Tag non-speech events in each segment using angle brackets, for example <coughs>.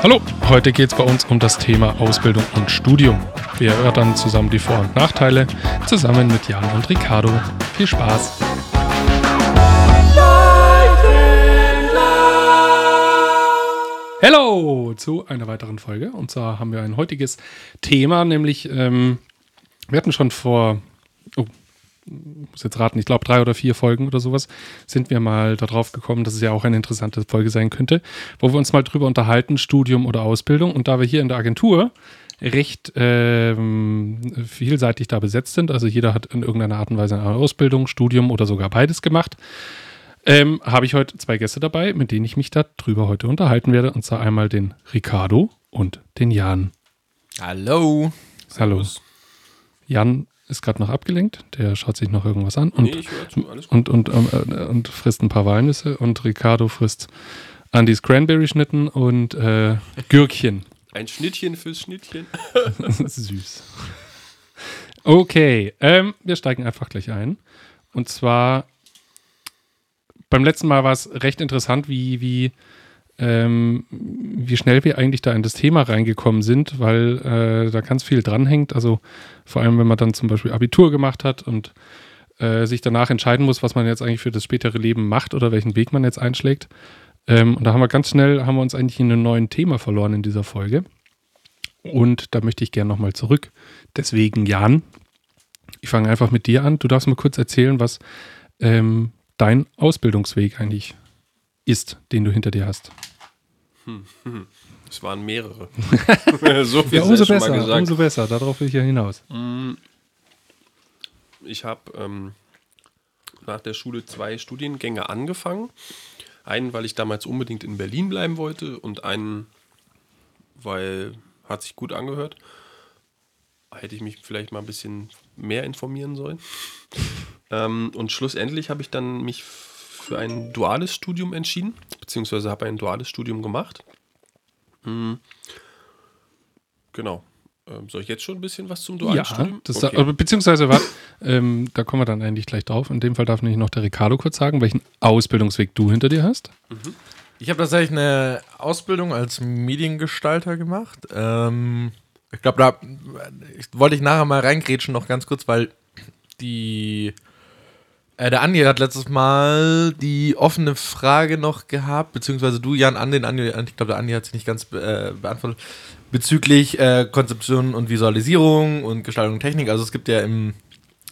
Hallo, heute geht es bei uns um das Thema Ausbildung und Studium. Wir erörtern zusammen die Vor- und Nachteile, zusammen mit Jan und Ricardo. Viel Spaß! Hallo zu einer weiteren Folge. Und zwar haben wir ein heutiges Thema, nämlich ähm, wir hatten schon vor, muss jetzt raten, ich glaube drei oder vier Folgen oder sowas, sind wir mal darauf gekommen, dass es ja auch eine interessante Folge sein könnte, wo wir uns mal drüber unterhalten, Studium oder Ausbildung. Und da wir hier in der Agentur recht ähm, vielseitig da besetzt sind, also jeder hat in irgendeiner Art und Weise eine Ausbildung, Studium oder sogar beides gemacht, ähm, habe ich heute zwei Gäste dabei, mit denen ich mich darüber heute unterhalten werde. Und zwar einmal den Ricardo und den Jan. Hallo. Hallo. Jan ist gerade noch abgelenkt, der schaut sich noch irgendwas an und, Nee, zu, gut. und, und, ähm, äh, und frisst ein paar Walnüsse und Ricardo frisst Andys Cranberry-Schnitten und äh, <laughs> Gürkchen. Ein Schnittchen fürs Schnittchen. <laughs> Süß. Okay, ähm, wir steigen einfach gleich ein. Und zwar, beim letzten Mal war es recht interessant, wie, wie, ähm, wie schnell wir eigentlich da in das Thema reingekommen sind, weil äh, da ganz viel dranhängt. Also vor allem, wenn man dann zum Beispiel Abitur gemacht hat und äh, sich danach entscheiden muss, was man jetzt eigentlich für das spätere Leben macht oder welchen Weg man jetzt einschlägt. Ähm, und da haben wir ganz schnell, haben wir uns eigentlich in einem neuen Thema verloren in dieser Folge. Und da möchte ich gerne nochmal zurück. Deswegen, Jan, ich fange einfach mit dir an. Du darfst mal kurz erzählen, was ähm, dein Ausbildungsweg eigentlich ist, den du hinter dir hast. Es waren mehrere. <laughs> so viel Ja, umso mal besser, gesagt. umso besser. Darauf will ich ja hinaus. Ich habe ähm, nach der Schule zwei Studiengänge angefangen. Einen, weil ich damals unbedingt in Berlin bleiben wollte und einen, weil hat sich gut angehört. Hätte ich mich vielleicht mal ein bisschen mehr informieren sollen. <laughs> ähm, und schlussendlich habe ich dann mich für ein duales Studium entschieden, beziehungsweise habe ein duales Studium gemacht. Hm. Genau. Ähm, soll ich jetzt schon ein bisschen was zum dualen Ja, Studium? das Okay. aber beziehungsweise, warte, ähm, da kommen wir dann eigentlich gleich drauf. In dem Fall darf nämlich noch der Ricardo kurz sagen, welchen Ausbildungsweg du hinter dir hast. Ich habe tatsächlich eine Ausbildung als Mediengestalter gemacht. Ähm, ich glaube, da ich, wollte ich nachher mal reingrätschen, noch ganz kurz, weil die. Äh, der Andi hat letztes Mal die offene Frage noch gehabt, beziehungsweise du, Jan, an den Andi, ich glaube, der Andi hat sie nicht ganz äh, beantwortet, bezüglich äh, Konzeption und Visualisierung und Gestaltung und Technik. Also es gibt ja im,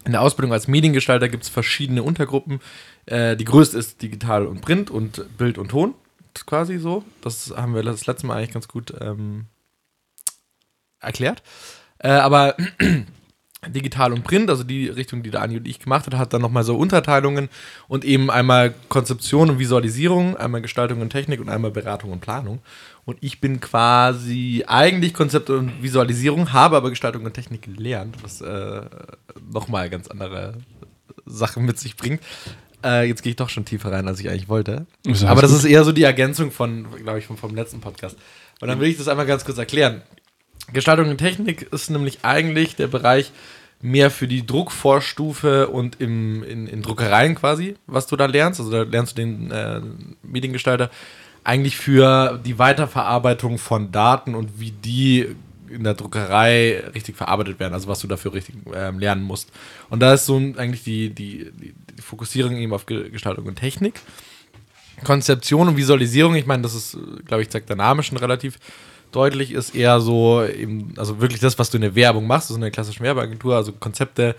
in der Ausbildung als Mediengestalter gibt verschiedene Untergruppen. Äh, die größte ist Digital und Print und Bild und Ton, quasi so. Das haben wir das letzte Mal eigentlich ganz gut ähm, erklärt. Äh, aber Digital und Print, also die Richtung, die der Andi und ich gemacht hat, hat dann nochmal so Unterteilungen und eben einmal Konzeption und Visualisierung, einmal Gestaltung und Technik und einmal Beratung und Planung. Und ich bin quasi eigentlich Konzept und Visualisierung, habe aber Gestaltung und Technik gelernt, was äh, nochmal ganz andere Sachen mit sich bringt. Äh, jetzt gehe ich doch schon tiefer rein, als ich eigentlich wollte. Alles aber das gut. ist eher so die Ergänzung von, glaube ich, vom, vom letzten Podcast. Und dann will ich das einmal ganz kurz erklären. Gestaltung und Technik ist nämlich eigentlich der Bereich mehr für die Druckvorstufe und im, in, in Druckereien quasi, was du da lernst. Also da lernst du den äh, Mediengestalter eigentlich für die Weiterverarbeitung von Daten und wie die in der Druckerei richtig verarbeitet werden, also was du dafür richtig ähm, lernen musst. Und da ist so eigentlich die, die, die, Fokussierung eben auf Ge- Gestaltung und Technik. Konzeption und Visualisierung, ich meine, das ist, glaube ich, zeigt der Name schon relativ deutlich, ist eher so, eben, also wirklich das, was du in der Werbung machst, das ist eine klassische Werbeagentur, also Konzepte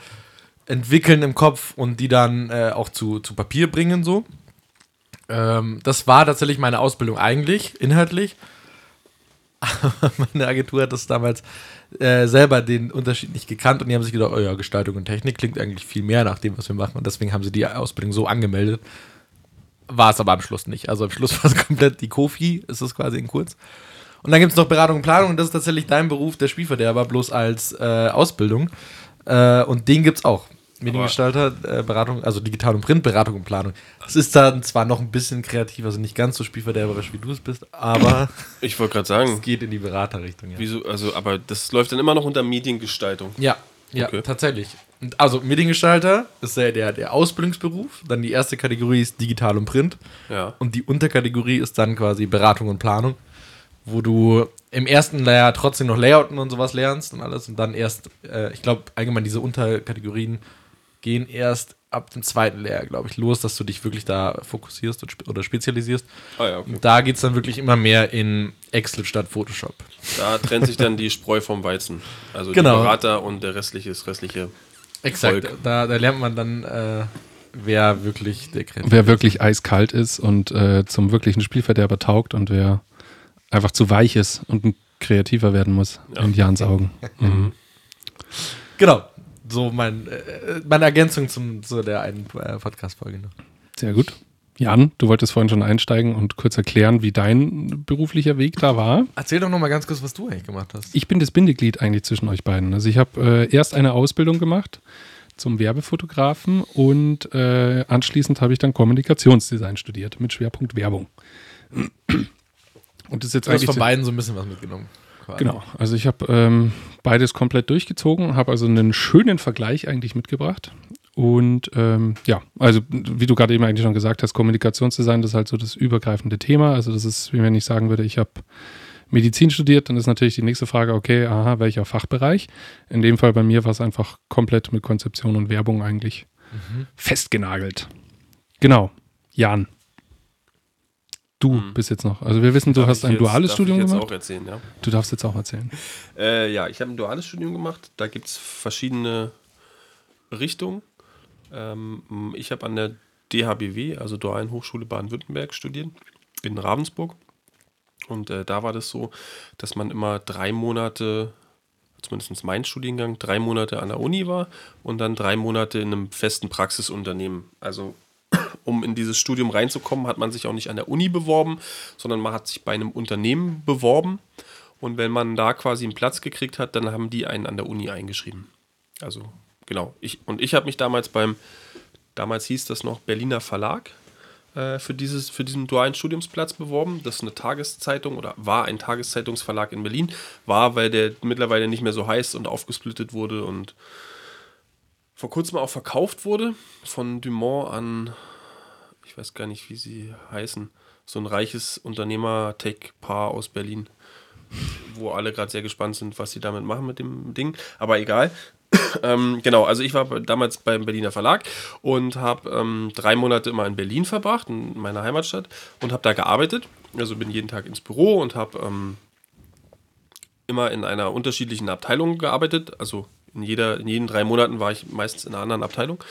entwickeln im Kopf und die dann äh, auch zu, zu Papier bringen, so. Ähm, das war tatsächlich meine Ausbildung eigentlich, inhaltlich. Aber <laughs> meine Agentur hat das damals äh, selber den Unterschied nicht gekannt und die haben sich gedacht, oh ja, Gestaltung und Technik klingt eigentlich viel mehr nach dem, was wir machen. Und deswegen haben sie die Ausbildung so angemeldet. War es aber am Schluss nicht. Also am Schluss <laughs> war es komplett die Kofi, ist es quasi in kurz. Und dann gibt es noch Beratung und Planung und das ist tatsächlich dein Beruf, der Spielverderber, bloß als äh, Ausbildung. Äh, und den gibt es auch. Mediengestalter, äh, Beratung, also Digital- und Print, Beratung und Planung. Das ist dann zwar noch ein bisschen kreativ, also nicht ganz so spielverderberisch, wie du es bist, aber <laughs> Ich wollte gerade es sagen, geht in die Beraterrichtung. Ja, wieso, also, aber das läuft dann immer noch unter Mediengestaltung. ja, ja Okay. tatsächlich. Also Mediengestalter ist der, der, der Ausbildungsberuf. Dann die erste Kategorie ist Digital und Print. Ja. Und die Unterkategorie ist dann quasi Beratung und Planung, wo du im ersten Layer trotzdem noch Layouten und sowas lernst und alles und dann erst, äh, ich glaube, allgemein diese Unterkategorien gehen erst ab dem zweiten Layer, glaube ich, los, dass du dich wirklich da fokussierst und spe oder spezialisierst. Ah ja, okay. Und da geht es dann wirklich immer mehr in Excel statt Photoshop. Da trennt sich dann die Spreu vom Weizen. Also Genau. die Berater und der restliche, das restliche. Exakt. Da, da lernt man dann, äh, wer wirklich der Kreative Wer wirklich eiskalt ist und äh, zum wirklichen Spielverderber taugt und wer einfach zu weich ist und ein kreativer werden muss, Ja. in Jans Augen. <laughs> Mhm. Genau. So mein, äh, meine Ergänzung zum, zu der einen äh, Podcast-Folge. noch. Sehr gut. Jan, du wolltest vorhin schon einsteigen und kurz erklären, wie dein beruflicher Weg da war. Erzähl doch noch mal ganz kurz, was du eigentlich gemacht hast. Ich bin das Bindeglied eigentlich zwischen euch beiden. Also ich habe äh, erst eine Ausbildung gemacht zum Werbefotografen und äh, anschließend habe ich dann Kommunikationsdesign studiert mit Schwerpunkt Werbung. Und das ist jetzt Du hast von beiden so ein bisschen was mitgenommen. quasi. Genau, also ich habe ähm, beides komplett durchgezogen, habe also einen schönen Vergleich eigentlich mitgebracht. Und ähm, ja, also wie du gerade eben eigentlich schon gesagt hast, Kommunikationsdesign, das ist halt so das übergreifende Thema. Also das ist, wie wenn ich sagen würde, ich habe Medizin studiert, dann ist natürlich die nächste Frage, okay, aha, welcher Fachbereich? In dem Fall bei mir war es einfach komplett mit Konzeption und Werbung eigentlich festgenagelt. Genau, Jan. Du Mhm. bist jetzt noch. Also wir wissen, du Darf hast ein jetzt- duales Studium ich jetzt gemacht. auch erzählen, ja. Du darfst jetzt auch erzählen. Äh, ja, ich habe ein duales Studium gemacht. Da gibt es verschiedene Richtungen. Ähm, ich habe an der DHBW, also Dualen Hochschule Baden-Württemberg, studiert, in Ravensburg. Und äh, da war das so, dass man immer drei Monate, zumindest mein Studiengang, drei Monate an der Uni war und dann drei Monate in einem festen Praxisunternehmen. Also um in dieses Studium reinzukommen, hat man sich auch nicht an der Uni beworben, sondern man hat sich bei einem Unternehmen beworben. Und wenn man da quasi einen Platz gekriegt hat, dann haben die einen an der Uni eingeschrieben. Also genau. Ich, und ich habe mich damals beim, damals hieß das noch Berliner Verlag, äh, für, dieses, für diesen dualen Studiumsplatz beworben. Das ist eine Tageszeitung oder war ein Tageszeitungsverlag in Berlin. War, weil der mittlerweile nicht mehr so heiß und aufgesplittet wurde und vor kurzem auch verkauft wurde von Dumont an, ich weiß gar nicht, wie sie heißen, so ein reiches Unternehmer-Tech-Paar aus Berlin, wo alle gerade sehr gespannt sind, was sie damit machen mit dem Ding. Aber egal. <coughs> ähm, genau, also ich war damals beim Berliner Verlag und habe ähm, drei Monate immer in Berlin verbracht, in meiner Heimatstadt, und habe da gearbeitet. Also bin jeden Tag ins Büro und habe ähm, immer in einer unterschiedlichen Abteilung gearbeitet. Also in, jeder, in jeden drei Monaten war ich meistens in einer anderen Abteilung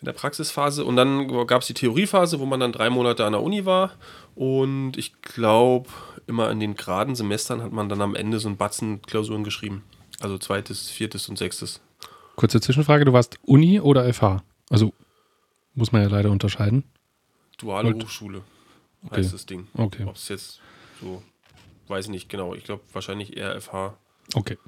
in der Praxisphase. Und dann gab es die Theoriephase, wo man dann drei Monate an der Uni war. Und ich glaube, immer in den geraden Semestern hat man dann am Ende so ein Batzen Klausuren geschrieben. Also zweites, viertes und sechstes. Kurze Zwischenfrage, du warst Uni oder FH? Also muss man ja leider unterscheiden. Duale Und- Hochschule Okay. heißt das Ding. Okay. Ob es jetzt so, weiß ich nicht genau. Ich glaube wahrscheinlich eher FH. Okay.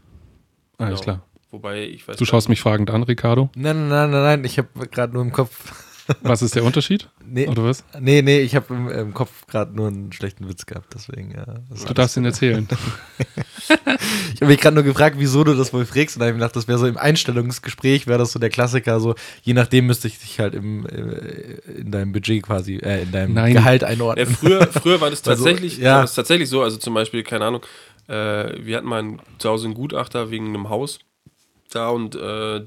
Alles Genau. klar. Wobei ich weiß Du schaust mich fragend an, Ricardo. Nein, nein, nein, nein, ich habe gerade nur im Kopf. <laughs> Was ist der Unterschied? Nee, Oder was? nee, nee ich habe im, im Kopf gerade nur einen schlechten Witz gehabt, deswegen. Ja, Du darfst ihn erzählen. <laughs> Ich habe mich gerade nur gefragt, wieso du das wohl fragst und da habe ich mir gedacht, das wäre so im Einstellungsgespräch, wäre das so der Klassiker, so je nachdem müsste ich dich halt im, äh, in deinem Budget quasi, äh, in deinem Nein. Gehalt Ja, einordnen. früher, früher war das <laughs> Also, tatsächlich, ja. war das tatsächlich so, also zum Beispiel, keine Ahnung, äh, wir hatten mal einen, zu Hause einen Gutachter wegen einem Haus da und äh,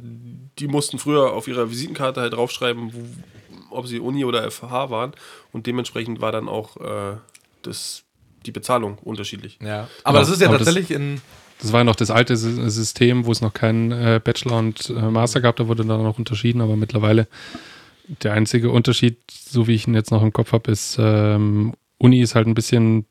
die mussten früher auf ihrer Visitenkarte halt draufschreiben, wo, ob sie Uni oder FH waren und dementsprechend war dann auch äh, das, die Bezahlung unterschiedlich. ja. Aber das ist ja Aber das- tatsächlich in. Das war ja noch das alte Sy- System, wo es noch keinen äh, Bachelor und äh, Master gab, da wurde dann noch unterschieden, aber mittlerweile der einzige Unterschied, so wie ich ihn jetzt noch im Kopf habe, ist, ähm, Uni ist halt ein bisschen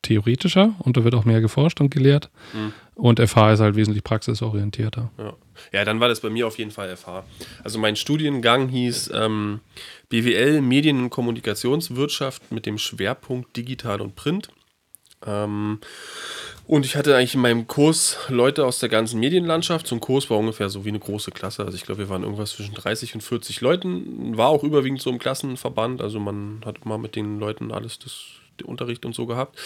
theoretischer und da wird auch mehr geforscht und gelehrt. Mhm. Und FH ist halt wesentlich praxisorientierter. Ja. ja, dann war das bei mir auf jeden Fall FH. Also mein Studiengang hieß ähm, BWL Medien- und Kommunikationswirtschaft mit dem Schwerpunkt Digital und Print. Ähm, und ich hatte eigentlich in meinem Kurs Leute aus der ganzen Medienlandschaft. So ein Kurs war ungefähr so wie eine große Klasse. Also ich glaube, wir waren irgendwas zwischen 30 und 40 Leuten. War auch überwiegend so im Klassenverband. Also man hat immer mit den Leuten alles das, den Unterricht und so gehabt.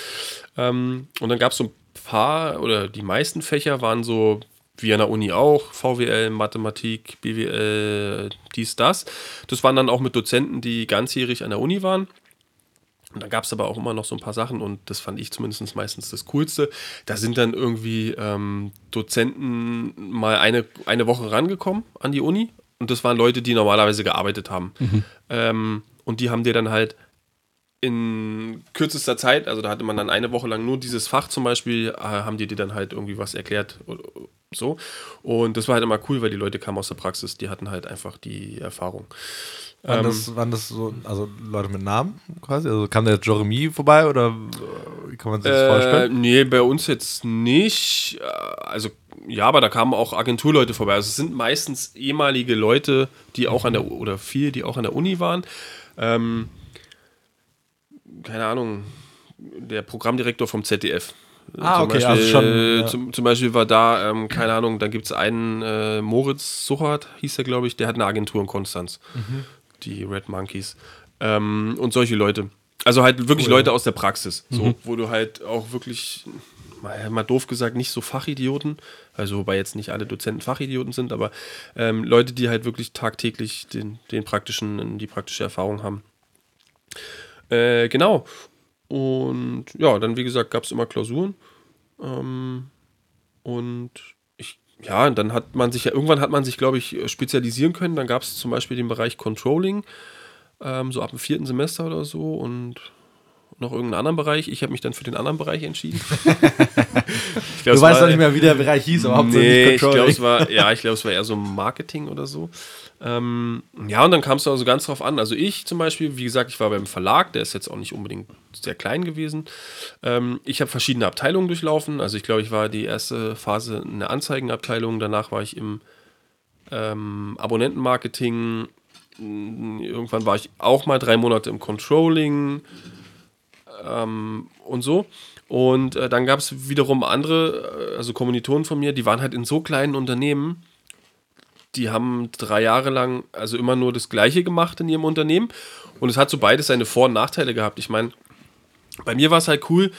Ähm, und dann gab es so ein paar oder die meisten Fächer waren so wie an der Uni auch, VWL, Mathematik, BWL, dies, das. Das waren dann auch mit Dozenten, die ganzjährig an der Uni waren. Und da gab es aber auch immer noch so ein paar Sachen und das fand ich zumindest meistens das Coolste. Da sind dann irgendwie ähm, Dozenten mal eine, eine Woche rangekommen an die Uni und das waren Leute, die normalerweise gearbeitet haben. Ähm, und die haben dir dann halt in kürzester Zeit, also da hatte man dann eine Woche lang nur dieses Fach zum Beispiel, äh, haben die dir dann halt irgendwie was erklärt oder so. Und das war halt immer cool, weil die Leute kamen aus der Praxis, die hatten halt einfach die Erfahrung. Waren, Ähm, das, waren das so, also Leute mit Namen quasi? Also kam der Jeremy vorbei oder äh, wie kann man sich das Äh, vorstellen? nee, bei uns jetzt nicht. Äh, Also, ja, aber da kamen auch Agenturleute vorbei. Also, es sind meistens ehemalige Leute, die auch an der, oder viele, die auch an der Uni waren. Ähm, keine Ahnung, der Programmdirektor vom ZDF. Ah, Zum okay, Beispiel, also schon, ja. zum, zum Beispiel war da, ähm, keine Ahnung, da gibt es einen, äh, Moritz Suchert, hieß er, glaube ich, der hat eine Agentur in Konstanz. Mhm. Die Red Monkeys. Ähm, und solche Leute. Also halt wirklich Leute aus der Praxis, so, Mhm. wo du halt auch wirklich, mal, mal doof gesagt, nicht so Fachidioten, also wobei jetzt nicht alle Dozenten Fachidioten sind, aber ähm, Leute, die halt wirklich tagtäglich den, den praktischen, die praktische Erfahrung haben. Äh, genau. Und ja, dann wie gesagt gab es immer Klausuren. Ähm, und ich, ja, dann hat man sich ja, irgendwann hat man sich, glaube ich, spezialisieren können. Dann gab es zum Beispiel den Bereich Controlling, ähm, so ab dem vierten Semester oder so und noch irgendeinen anderen Bereich. Ich habe mich dann für den anderen Bereich entschieden. <laughs> Glaub, Du weißt doch nicht mehr, wie der Bereich hieß, aber hauptsächlich Nee, ich glaube, es war, ja, ich glaube, es war eher so Marketing oder so. Ähm, ja, und dann kam es also ganz drauf an. Also ich zum Beispiel, wie gesagt, ich war beim Verlag, der ist jetzt auch nicht unbedingt sehr klein gewesen. Ähm, ich habe verschiedene Abteilungen durchlaufen. Also ich glaube, ich war die erste Phase in der Anzeigenabteilung, danach war ich im ähm, Abonnentenmarketing. Irgendwann war ich auch mal drei Monate im Controlling ähm, und so. Und äh, dann gab es wiederum andere, äh, also Kommilitonen von mir, die waren halt in so kleinen Unternehmen, die haben drei Jahre lang also immer nur das Gleiche gemacht in ihrem Unternehmen. Und es hat so beides seine Vor- und Nachteile gehabt. Ich meine, bei mir war es halt cool,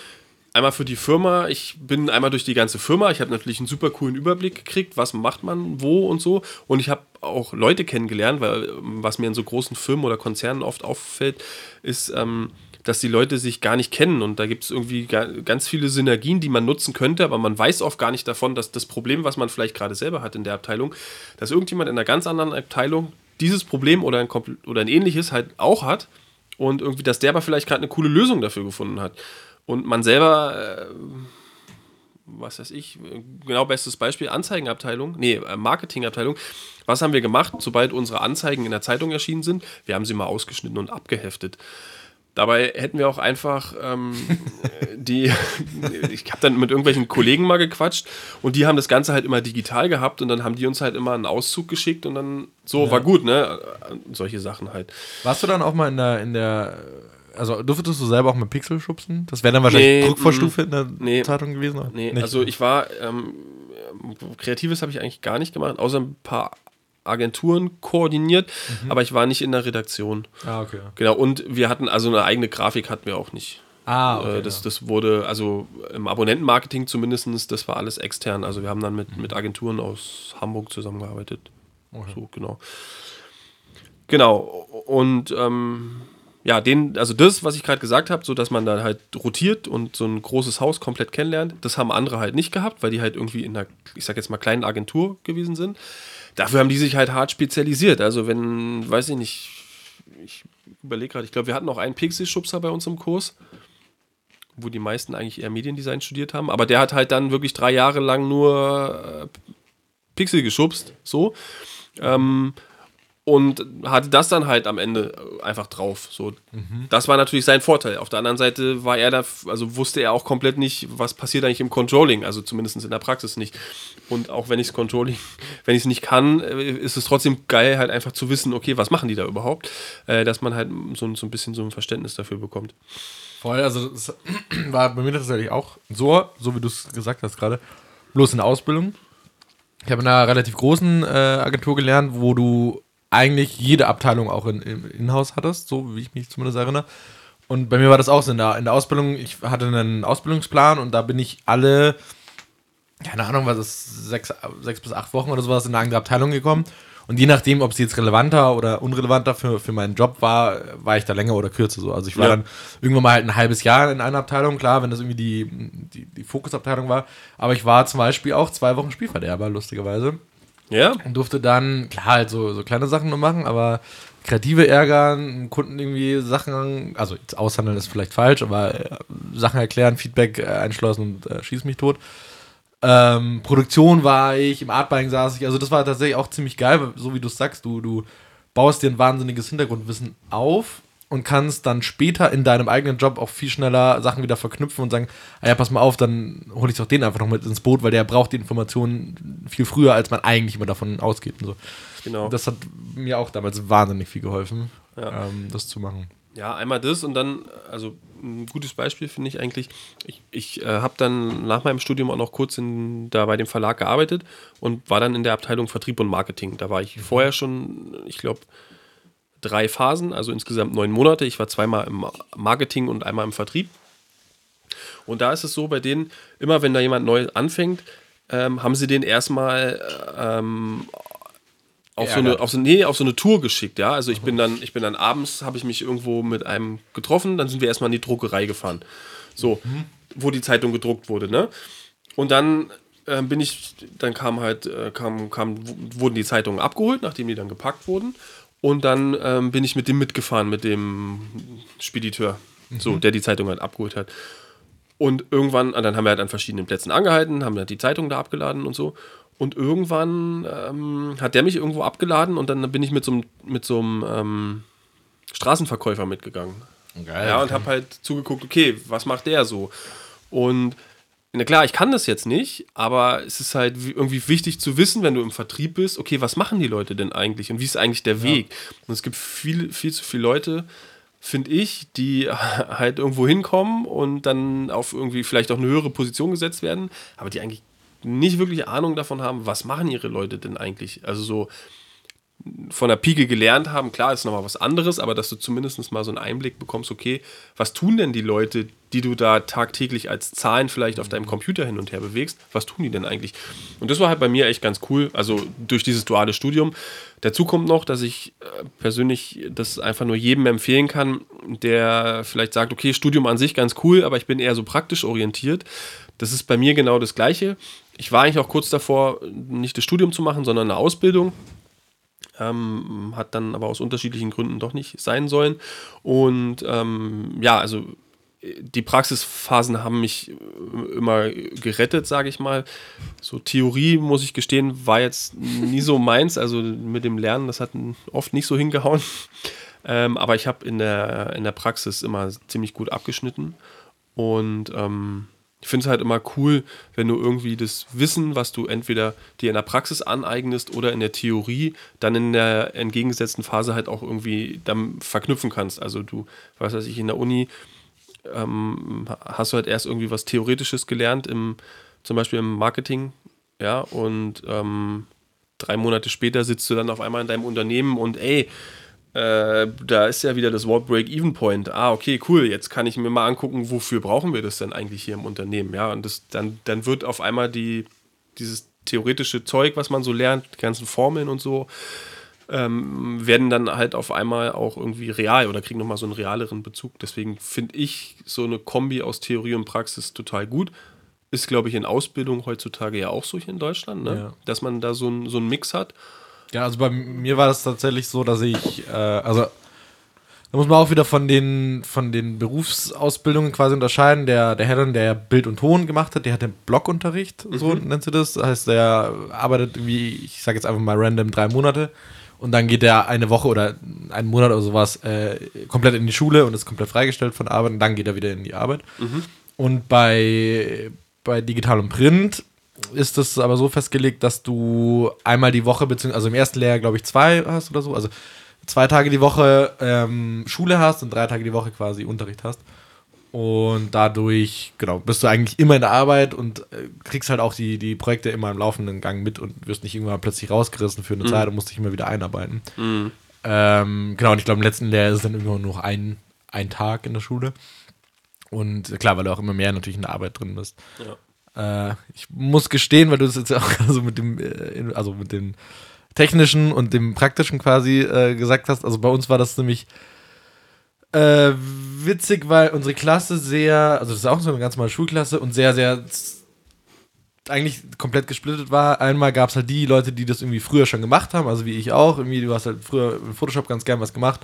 einmal für die Firma, ich bin einmal durch die ganze Firma, ich habe natürlich einen super coolen Überblick gekriegt, was macht man wo und so. Und ich habe auch Leute kennengelernt, weil was mir in so großen Firmen oder Konzernen oft auffällt, ist, ähm, dass die Leute sich gar nicht kennen und da gibt es irgendwie ga- ganz viele Synergien, die man nutzen könnte, aber man weiß oft gar nicht davon, dass das Problem, was man vielleicht gerade selber hat in der Abteilung, dass irgendjemand in einer ganz anderen Abteilung dieses Problem oder ein, oder ein ähnliches halt auch hat und irgendwie, dass der aber vielleicht gerade eine coole Lösung dafür gefunden hat. Und man selber, äh, was weiß ich, genau bestes Beispiel, Anzeigenabteilung, nee, äh, Marketingabteilung. Was haben wir gemacht, sobald unsere Anzeigen in der Zeitung erschienen sind? Wir haben sie mal ausgeschnitten und abgeheftet. Dabei hätten wir auch einfach ähm, die, ich habe dann mit irgendwelchen Kollegen mal gequatscht und die haben das Ganze halt immer digital gehabt und dann haben die uns halt immer einen Auszug geschickt und dann so war gut, ne? Solche Sachen halt. Warst du dann auch mal in der, in der, also durftest du selber auch mit Pixel schubsen? Das wäre dann wahrscheinlich Nee, Druckvorstufe in der nee. Zeitung gewesen? oder? Nee, Nicht? also ich war, ähm, Kreatives habe ich eigentlich gar nicht gemacht, außer ein paar Agenturen koordiniert, aber ich war nicht in der Redaktion. Ah, okay. Genau, und wir hatten also eine eigene Grafik hatten wir auch nicht. Ah, Äh, das, das wurde, also im Abonnentenmarketing zumindest, das war alles extern. Also wir haben dann mit, mit Agenturen aus Hamburg zusammengearbeitet. So, genau. Genau. Und ähm, ja, den, also das, was ich gerade gesagt habe, so dass man da halt rotiert und so ein großes Haus komplett kennenlernt, das haben andere halt nicht gehabt, weil die halt irgendwie in einer, ich sag jetzt mal, kleinen Agentur gewesen sind. Dafür haben die sich halt hart spezialisiert. Also wenn, weiß ich nicht, ich überlege gerade, ich glaube, wir hatten auch einen Pixel-Schubser bei uns im Kurs, wo die meisten eigentlich eher Mediendesign studiert haben, aber der hat halt dann wirklich drei Jahre lang nur äh, Pixel geschubst, so. Ähm, und hatte das dann halt am Ende einfach drauf. So, das war natürlich sein Vorteil. Auf der anderen Seite war er da, also wusste er auch komplett nicht, was passiert eigentlich im Controlling, also zumindest in der Praxis nicht. Und auch wenn ich das Controlling, <laughs> wenn ich es nicht kann, äh, ist es trotzdem geil, halt einfach zu wissen, okay, was machen die da überhaupt, äh, dass man halt so, so ein bisschen so ein Verständnis dafür bekommt. Voll, also das <clears throat> war bei mir tatsächlich auch so, so wie du es gesagt hast gerade, bloß in der Ausbildung. Ich habe in einer relativ großen äh, Agentur gelernt, wo du eigentlich jede Abteilung auch in, im Inhouse hattest, so wie ich mich zumindest erinnere. Und bei mir war das auch so in der, in der Ausbildung. Ich hatte einen Ausbildungsplan und da bin ich alle, keine Ahnung, was ist, sechs, sechs bis acht Wochen oder sowas in eine andere Abteilung gekommen. Und je nachdem, ob sie jetzt relevanter oder unrelevanter für, für meinen Job war, war ich da länger oder kürzer so. Also ich war Ja. dann irgendwann mal halt ein halbes Jahr in einer Abteilung, klar, wenn das irgendwie die, die, die Fokusabteilung war. Aber ich war zum Beispiel auch zwei Wochen Spielverderber, lustigerweise. Ja? Und durfte dann, klar, halt so, so kleine Sachen nur machen, aber kreative ärgern, Kunden irgendwie Sachen, also jetzt aushandeln ist vielleicht falsch, aber äh, Sachen erklären, Feedback äh, einschleusen und äh, schieß mich tot. Ähm, Produktion war ich, im Artbuying saß ich, also das war tatsächlich auch ziemlich geil, so wie du es sagst, du, du baust dir ein wahnsinniges Hintergrundwissen auf und kannst dann später in deinem eigenen Job auch viel schneller Sachen wieder verknüpfen und sagen, ah ja, pass mal auf, dann hole ich doch den einfach noch mit ins Boot, weil der braucht die Informationen viel früher, als man eigentlich immer davon ausgeht und so. Genau. Das hat mir auch damals wahnsinnig viel geholfen, Ja. ähm, das zu machen. Ja, einmal das und dann, also ein gutes Beispiel finde ich eigentlich, ich, ich äh, habe dann nach meinem Studium auch noch kurz in, da bei dem Verlag gearbeitet und war dann in der Abteilung Vertrieb und Marketing. Da war ich vorher schon, ich glaube, drei Phasen, also insgesamt neun Monate. Ich war zweimal im Marketing und einmal im Vertrieb. Und da ist es so, bei denen, immer wenn da jemand neu anfängt, ähm, haben sie den erstmal ähm, auf so, eine, auf, so, nee, auf so eine Tour geschickt, ja. Also ich bin dann, ich bin dann abends, habe ich mich irgendwo mit einem getroffen, dann sind wir erstmal in die Druckerei gefahren. So, wo die Zeitung gedruckt wurde, ne? Und dann ähm, bin ich, dann kam halt, äh, kam, kam, wurden die Zeitungen abgeholt, nachdem die dann gepackt wurden. Und dann ähm, bin ich mit dem mitgefahren, mit dem Spediteur, so, der die Zeitung halt abgeholt hat. Und irgendwann, und dann haben wir halt an verschiedenen Plätzen angehalten, haben halt die Zeitung da abgeladen und so. Und irgendwann ähm, hat der mich irgendwo abgeladen und dann bin ich mit so einem, mit so einem ähm, Straßenverkäufer mitgegangen. Geil. Ja, und habe halt zugeguckt, okay, was macht der so? Und na klar, ich kann das jetzt nicht, aber es ist halt wie- irgendwie wichtig zu wissen, wenn du im Vertrieb bist, okay, was machen die Leute denn eigentlich und wie ist eigentlich der Weg? Und es gibt viel, viel zu viele Leute, finde ich, die <laughs> halt irgendwo hinkommen und dann auf irgendwie vielleicht auch eine höhere Position gesetzt werden, aber die eigentlich nicht wirklich Ahnung davon haben, was machen ihre Leute denn eigentlich? Also so von der Pike gelernt haben, klar, ist nochmal was anderes, aber dass du zumindest mal so einen Einblick bekommst, okay, was tun denn die Leute, die du da tagtäglich als Zahlen vielleicht auf deinem Computer hin und her bewegst, was tun die denn eigentlich? Und das war halt bei mir echt ganz cool, also durch dieses duale Studium. Dazu kommt noch, dass ich äh, persönlich das einfach nur jedem empfehlen kann, der vielleicht sagt, okay, Studium an sich ganz cool, aber ich bin eher so praktisch orientiert. Das ist bei mir genau das Gleiche. Ich war eigentlich auch kurz davor, nicht das Studium zu machen, sondern eine Ausbildung. Ähm, hat dann aber aus unterschiedlichen Gründen doch nicht sein sollen. Und ähm, ja, also die Praxisphasen haben mich äh, immer gerettet, sage ich mal. So Theorie, muss ich gestehen, war jetzt nie so meins. Also mit dem Lernen, das hat oft nicht so hingehauen. <laughs> Ähm, aber ich habe in der, in der Praxis immer ziemlich gut abgeschnitten. Und ähm, ich finde es halt immer cool, wenn du irgendwie das Wissen, was du entweder dir in der Praxis aneignest oder in der Theorie, dann in der entgegengesetzten Phase halt auch irgendwie dann verknüpfen kannst. Also du, was weiß ich, in der Uni ähm, hast du halt erst irgendwie was Theoretisches gelernt, im, zum Beispiel im Marketing, ja, und ähm, drei Monate später sitzt du dann auf einmal in deinem Unternehmen und ey, äh, da ist ja wieder das Wort Break-Even-Point. Ah, okay, cool. Jetzt kann ich mir mal angucken, wofür brauchen wir das denn eigentlich hier im Unternehmen? Ja, und das, dann, dann wird auf einmal die, dieses theoretische Zeug, was man so lernt, die ganzen Formeln und so, ähm, werden dann halt auf einmal auch irgendwie real oder kriegen nochmal so einen realeren Bezug. Deswegen finde ich so eine Kombi aus Theorie und Praxis total gut. Ist, glaube ich, in Ausbildung heutzutage ja auch so hier in Deutschland, ne? Ja. dass man da so, ein, so einen Mix hat. Ja, also bei mir war das tatsächlich so, dass ich, äh, also da muss man auch wieder von den, von den Berufsausbildungen quasi unterscheiden. Der, der Herr, der Bild und Ton gemacht hat, der hat den Blockunterricht, so nennt sie das. Das heißt, der arbeitet irgendwie, ich sage jetzt einfach mal random, drei Monate. Und dann geht er eine Woche oder einen Monat oder sowas äh, komplett in die Schule und ist komplett freigestellt von Arbeit und dann geht er wieder in die Arbeit. Und bei, bei Digital und Print ist das aber so festgelegt, dass du einmal die Woche, beziehungsweise also im ersten Lehrjahr, glaube ich, zwei hast oder so, also zwei Tage die Woche ähm, Schule hast und drei Tage die Woche quasi Unterricht hast. Und dadurch, genau, bist du eigentlich immer in der Arbeit und äh, kriegst halt auch die, die Projekte immer im laufenden Gang mit und wirst nicht irgendwann plötzlich rausgerissen für eine Zeit und musst dich immer wieder einarbeiten. Ähm, genau, und ich glaube, im letzten Lehrjahr ist es dann irgendwann nur noch ein, ein Tag in der Schule. Und klar, weil du auch immer mehr natürlich in der Arbeit drin bist. Äh, ich muss gestehen, weil du das jetzt ja auch <laughs> so mit dem, äh, also mit den technischen und dem praktischen quasi äh, gesagt hast. Also bei uns war das nämlich äh, witzig, weil unsere Klasse sehr, also das ist auch so eine ganz normale Schulklasse und sehr, sehr eigentlich komplett gesplittet war. Einmal gab es halt die Leute, die das irgendwie früher schon gemacht haben, also wie ich auch. Irgendwie, du hast halt früher in Photoshop ganz gern was gemacht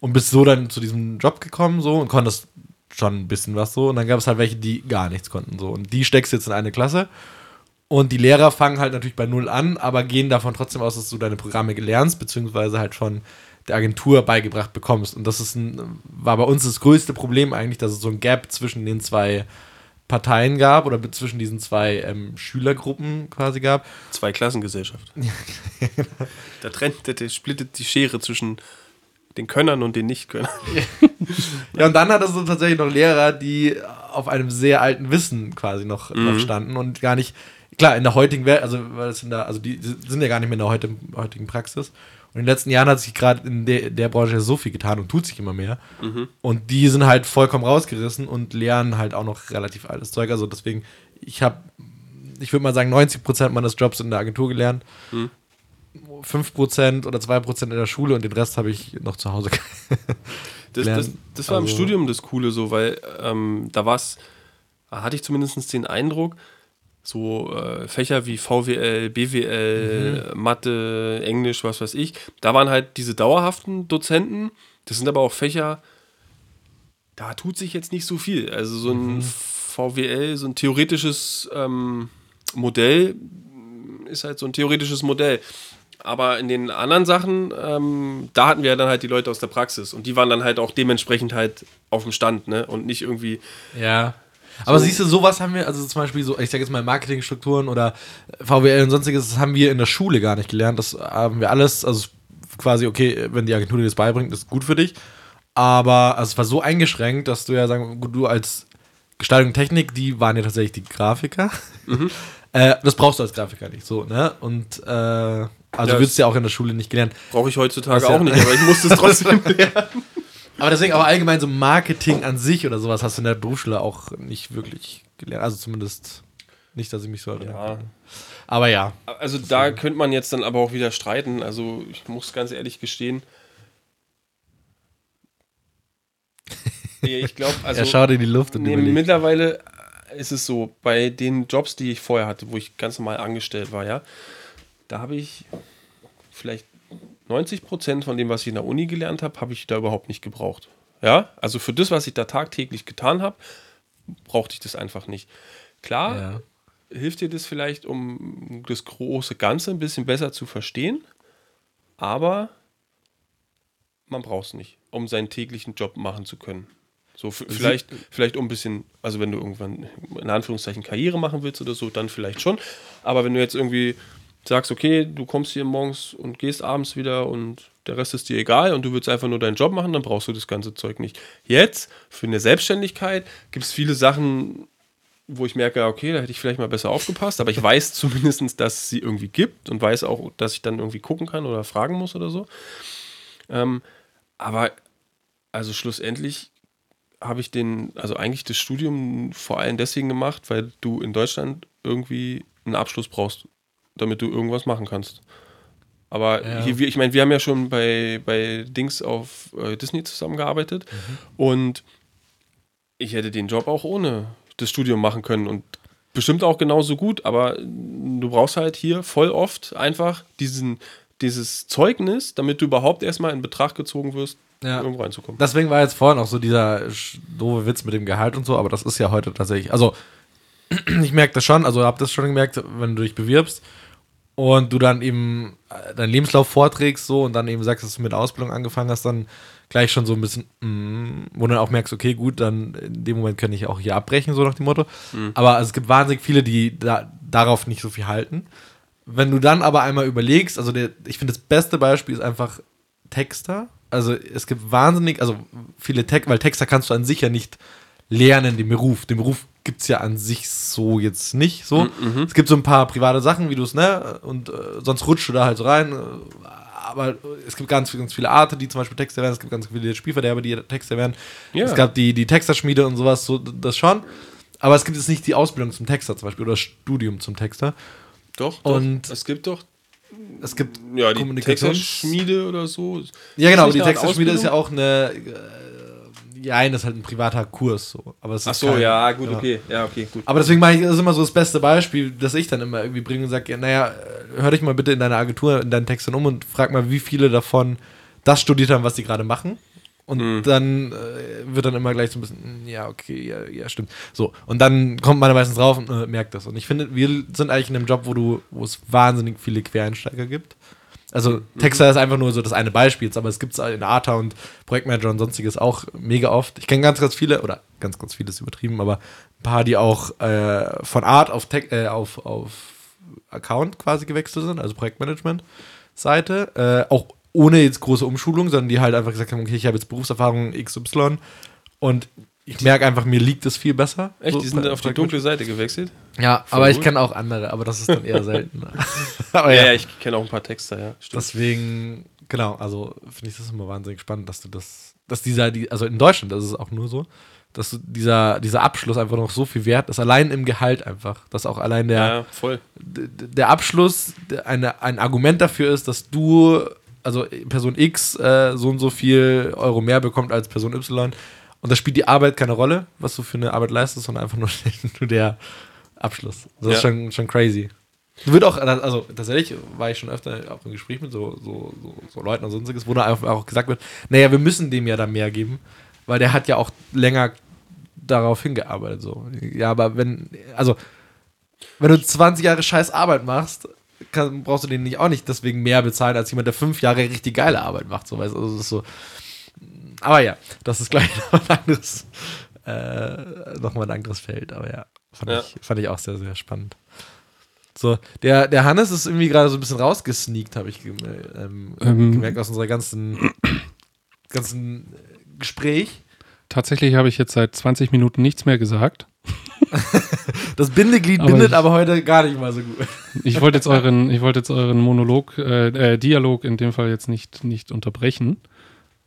und bist so dann zu diesem Job gekommen so und konntest schon ein bisschen was so. Und dann gab es halt welche, die gar nichts konnten so. Und die steckst jetzt in eine Klasse. Und die Lehrer fangen halt natürlich bei Null an, aber gehen davon trotzdem aus, dass du deine Programme gelernst, beziehungsweise halt von der Agentur beigebracht bekommst. Und das ist ein, war bei uns das größte Problem eigentlich, dass es so ein Gap zwischen den zwei Parteien gab oder zwischen diesen zwei ähm, Schülergruppen quasi gab. Zwei Klassengesellschaft. <laughs> da trennt, der, der splittet die Schere zwischen den Könnern und den Nicht-Könnern. Ja, <laughs> und dann hat es so tatsächlich noch Lehrer, die auf einem sehr alten Wissen quasi noch, noch standen und gar nicht, klar, in der heutigen Welt, also, weil es in der, also die sind ja gar nicht mehr in der heutigen, heutigen Praxis. Und in den letzten Jahren hat sich gerade in der, der Branche so viel getan und tut sich immer mehr. Und die sind halt vollkommen rausgerissen und lernen halt auch noch relativ altes Zeug. Also deswegen, ich habe, ich würde mal sagen, 90% meines Jobs in der Agentur gelernt. 5% oder 2% in der Schule und den Rest habe ich noch zu Hause. <laughs> Das, das, das war im Also- Studium das Coole so, weil ähm, da war es, hatte ich zumindest den Eindruck, so äh, Fächer wie VWL, BWL, Mhm. Mathe, Englisch, was weiß ich, da waren halt diese dauerhaften Dozenten, das sind aber auch Fächer, da tut sich jetzt nicht so viel. Also so Mhm. ein VWL, so ein theoretisches ähm, Modell ist halt so ein theoretisches Modell. Aber in den anderen Sachen, ähm, da hatten wir ja dann halt die Leute aus der Praxis und die waren dann halt auch dementsprechend halt auf dem Stand, ne? Und nicht irgendwie, Ja. Aber siehst du, sowas haben wir, also zum Beispiel so, ich sag jetzt mal Marketingstrukturen oder VWL und sonstiges, das haben wir in der Schule gar nicht gelernt. Das haben wir alles, also quasi, okay, wenn die Agentur dir das beibringt, ist gut für dich. Aber also es war so eingeschränkt, dass du ja sagen, gut, du als Gestaltung und Technik, die waren ja tatsächlich die Grafiker. <laughs> äh, das brauchst du als Grafiker nicht so, ne? Und äh, also Ja, würdest du ja auch in der Schule nicht gelernt. brauche ich heutzutage ja- auch nicht, aber ich musste es <laughs> trotzdem <laughs> lernen. Aber deswegen, aber allgemein so Marketing an sich oder sowas hast du in der Berufsschule auch nicht wirklich gelernt. Also zumindest nicht, dass ich mich so erinnere. Ja. Aber ja. Also da könnte man jetzt dann aber auch wieder streiten. Also ich muss ganz ehrlich gestehen. <laughs> Ich glaube, also er schaut in die Luft und nee, überlegt. mittlerweile ist es so, bei den Jobs, die ich vorher hatte, wo ich ganz normal angestellt war, ja, da habe ich vielleicht 90 Prozent von dem, was ich in der Uni gelernt habe, habe ich da überhaupt nicht gebraucht. Ja, also für das, was ich da tagtäglich getan habe, brauchte ich das einfach nicht. Klar, Ja. hilft dir das vielleicht, um das große Ganze ein bisschen besser zu verstehen, aber man braucht es nicht, um seinen täglichen Job machen zu können. So, vielleicht, vielleicht um ein bisschen, also wenn du irgendwann in Anführungszeichen Karriere machen willst oder so, dann vielleicht schon. Aber wenn du jetzt irgendwie sagst, okay, du kommst hier morgens und gehst abends wieder und der Rest ist dir egal und du willst einfach nur deinen Job machen, dann brauchst du das ganze Zeug nicht. Jetzt, für eine Selbstständigkeit, gibt es viele Sachen, wo ich merke, okay, da hätte ich vielleicht mal besser aufgepasst, aber ich weiß <laughs> zumindest, dass es sie irgendwie gibt und weiß auch, dass ich dann irgendwie gucken kann oder fragen muss oder so. Ähm, aber also schlussendlich habe ich den, also eigentlich das Studium vor allem deswegen gemacht, weil du in Deutschland irgendwie einen Abschluss brauchst, damit du irgendwas machen kannst. Aber Ja. hier, ich meine, wir haben ja schon bei, bei Dings auf äh, Disney zusammengearbeitet und ich hätte den Job auch ohne das Studium machen können und bestimmt auch genauso gut, aber du brauchst halt hier voll oft einfach diesen, dieses Zeugnis, damit du überhaupt erstmal in Betracht gezogen wirst, Ja. irgendwo reinzukommen. Deswegen war jetzt vorhin auch so dieser doofe Witz mit dem Gehalt und so, aber das ist ja heute tatsächlich. Also, <clears throat> ich merke das schon, also hab das schon gemerkt, wenn du dich bewirbst und du dann eben äh, deinen Lebenslauf vorträgst so und dann eben sagst, dass du mit der Ausbildung angefangen hast, dann gleich schon so ein bisschen, mm, wo du dann auch merkst, okay, gut, dann in dem Moment kann ich auch hier abbrechen, so nach dem Motto. Aber es gibt wahnsinnig viele, die da, darauf nicht so viel halten. Wenn du dann aber einmal überlegst, also der, ich finde das beste Beispiel ist einfach Texter. Also es gibt wahnsinnig, also viele Text, weil Texter kannst du an sich ja nicht lernen, den Beruf. Den Beruf gibt es ja an sich so jetzt nicht so. Es gibt so ein paar private Sachen, wie du es, ne? Und äh, sonst rutscht du da halt so rein. äh, Aber es gibt ganz, ganz viele Arten, die zum Beispiel Texter werden. Es gibt ganz viele Spielverderber, die Texter werden. Ja. Es gab die, die Texterschmiede und sowas, so das schon. Aber es gibt jetzt nicht die Ausbildung zum Texter zum Beispiel oder Studium zum Texter. Doch, Und- doch. es gibt doch es gibt Ja, die Texas-Schmiede oder so. Ja, genau, die Texas-Schmiede ist ja auch eine. Ja, das ist halt ein privater Kurs. So. Aber es ist Ach so, kein- ja, gut, okay. Ja, okay, gut. Aber deswegen mache ich das ist immer so das beste Beispiel, das ich dann immer irgendwie bringe und sage: ja, Naja, hör dich mal bitte in deiner Agentur, in deinen Texten um und frag mal, wie viele davon das studiert haben, was die gerade machen. Und Mhm. dann äh, wird dann immer gleich so ein bisschen, "Hm, ja, okay, ja, ja, stimmt. So, und dann kommt man meistens drauf und äh, merkt das. Und ich finde, wir sind eigentlich in einem Job, wo du, wo es wahnsinnig viele Quereinsteiger gibt. Also Texter ist einfach nur so das eine Beispiel, aber es gibt es in Arta und Projektmanager und sonstiges auch mega oft. Ich kenne ganz, ganz viele, oder ganz, ganz viele ist übertrieben, aber ein paar, die auch äh, von Art auf, Tech, äh, auf, auf Account quasi gewechselt sind, also Projektmanagement-Seite. Äh, auch ohne jetzt große Umschulung, sondern die halt einfach gesagt haben, okay, ich habe jetzt Berufserfahrung XY und ich merke einfach, mir liegt es viel besser. Echt, So, die sind auf die dunkle Seite gewechselt? Ja, Voll aber ich gut. kenne auch andere, aber das ist dann eher selten. <laughs> aber Ja, ja, ich kenne auch ein paar Texter, ja. Stimmt. deswegen, genau, also finde ich das immer wahnsinnig spannend, dass du das, dass dieser, die, also in Deutschland ist es auch nur so, dass dieser, dieser Abschluss einfach noch so viel wert ist, allein im Gehalt einfach, dass auch allein der, ja, der Abschluss eine, ein Argument dafür ist, dass du, also Person X, äh, so und so viel Euro mehr bekommt als Person Y. Und da spielt die Arbeit keine Rolle, was du für eine Arbeit leistest, sondern einfach nur, <laughs> nur der Abschluss. Das ist Ja. schon, schon crazy. Wird auch, also tatsächlich war ich schon öfter auch im Gespräch mit so, so, so, so Leuten und sonstiges, wo da einfach auch gesagt wird, naja, wir müssen dem ja da mehr geben, weil der hat ja auch länger darauf hingearbeitet. So. Ja, aber wenn, also wenn du 20 Jahre scheiß Arbeit machst, kann, brauchst du den nicht auch nicht deswegen mehr bezahlen als jemand, der fünf Jahre richtig geile Arbeit macht. So, weißt, also das ist so. Aber ja, das ist gleich <laughs> noch ein anderes, äh, noch mal ein anderes Feld. Aber ja, fand, Ja. Ich, fand ich auch sehr, sehr spannend. So, der, der Hannes ist irgendwie gerade so ein bisschen rausgesneakt, habe ich ähm, Ähm. gemerkt aus unserer ganzen, <clears throat> ganzen äh, Gespräch. Tatsächlich habe ich jetzt seit 20 Minuten nichts mehr gesagt. <laughs> Das Bindeglied Aber bindet ich- aber heute gar nicht mal so gut. <laughs> Ich wollte jetzt euren, ich wollte jetzt euren Monolog, äh, äh, Dialog in dem Fall jetzt nicht, nicht unterbrechen.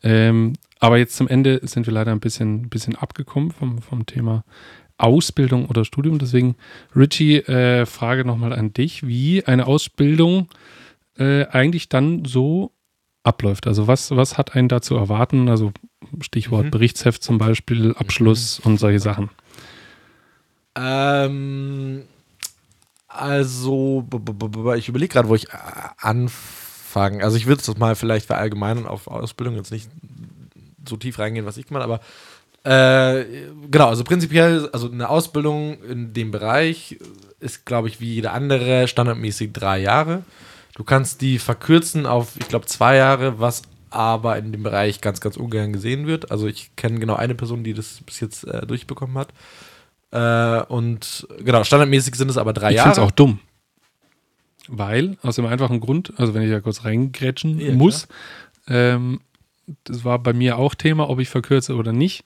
Ähm, aber jetzt zum Ende sind wir leider ein bisschen, bisschen abgekommen vom, vom Thema Ausbildung oder Studium. Deswegen, Richie, äh, Frage nochmal an dich, wie eine Ausbildung äh, eigentlich dann so abläuft. Also was, was hat einen da zu erwarten? Also Stichwort Mhm. Berichtsheft zum Beispiel, Abschluss und solche Sachen. Ähm, also, ich überlege gerade, wo ich äh, anfange. Also, ich würde es mal vielleicht verallgemeinern auf Ausbildung, jetzt nicht so tief reingehen, was ich meine, aber äh, genau, also prinzipiell, also eine Ausbildung in dem Bereich ist, glaube ich, wie jede andere standardmäßig drei Jahre. Du kannst die verkürzen auf, ich glaube, zwei Jahre, was aber in dem Bereich ganz, ganz ungern gesehen wird. Also ich kenne genau eine Person, die das bis jetzt äh, durchbekommen hat. Äh, und genau, standardmäßig sind es aber drei Ich finde es Jahre. auch dumm. Weil, aus dem einfachen Grund, also wenn ich ja kurz reingrätschen Ja, muss, ähm, das war bei mir auch Thema, ob ich verkürze oder nicht.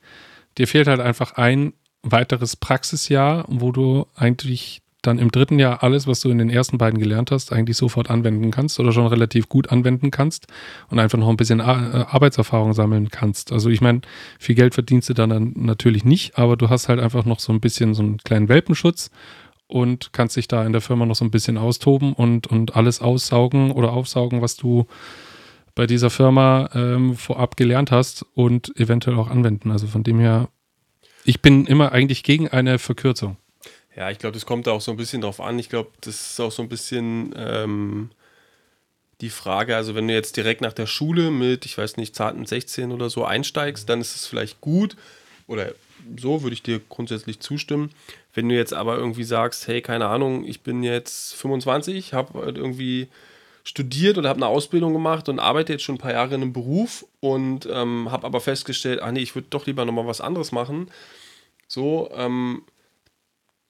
Dir fehlt halt einfach ein weiteres Praxisjahr, wo du eigentlich dann im dritten Jahr alles, was du in den ersten beiden gelernt hast, eigentlich sofort anwenden kannst oder schon relativ gut anwenden kannst und einfach noch ein bisschen äh, Arbeitserfahrung sammeln kannst. Also ich meine, viel Geld verdienst du dann, dann natürlich nicht, aber du hast halt einfach noch so ein bisschen so einen kleinen Welpenschutz und kannst dich da in der Firma noch so ein bisschen austoben und, und alles aussaugen oder aufsaugen, was du bei dieser Firma ähm, vorab gelernt hast und eventuell auch anwenden. Also von dem her, ich bin immer eigentlich gegen eine Verkürzung. Ja, ich glaube, das kommt da auch so ein bisschen drauf an. Ich glaube, das ist auch so ein bisschen ähm, die Frage, also wenn du jetzt direkt nach der Schule mit, ich weiß nicht, zarten 16 oder so einsteigst, dann ist es vielleicht gut oder so würde ich dir grundsätzlich zustimmen. Wenn du jetzt aber irgendwie sagst, hey, keine Ahnung, ich bin jetzt 25, habe irgendwie studiert oder habe eine Ausbildung gemacht und arbeite jetzt schon ein paar Jahre in einem Beruf und ähm, habe aber festgestellt, ah nee, ich würde doch lieber nochmal was anderes machen. So, ähm,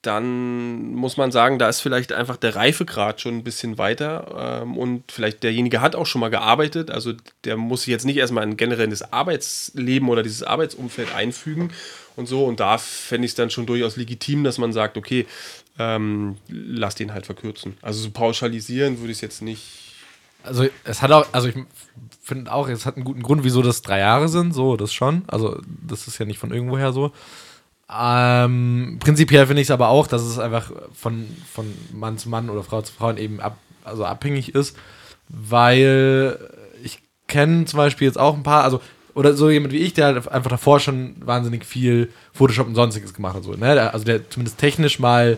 dann muss man sagen, da ist vielleicht einfach der Reifegrad schon ein bisschen weiter ähm, und vielleicht derjenige hat auch schon mal gearbeitet, also der muss sich jetzt nicht erstmal in generell das Arbeitsleben oder dieses Arbeitsumfeld einfügen und so und da fände ich es dann schon durchaus legitim, dass man sagt, okay, ähm, lass den halt verkürzen. Also so pauschalisieren würde ich es jetzt nicht. Also es hat auch, also ich finde auch, es hat einen guten Grund, wieso das drei Jahre sind, so, das schon. Also das ist ja nicht von irgendwoher so. Ähm, prinzipiell finde ich es aber auch, dass es einfach von, von Mann zu Mann oder Frau zu Frau eben ab, also abhängig ist. weil ich kenne zum Beispiel jetzt auch ein paar, also oder so jemand wie ich, der halt einfach davor schon wahnsinnig viel Photoshop und sonstiges gemacht hat. So, ne? Also der zumindest technisch mal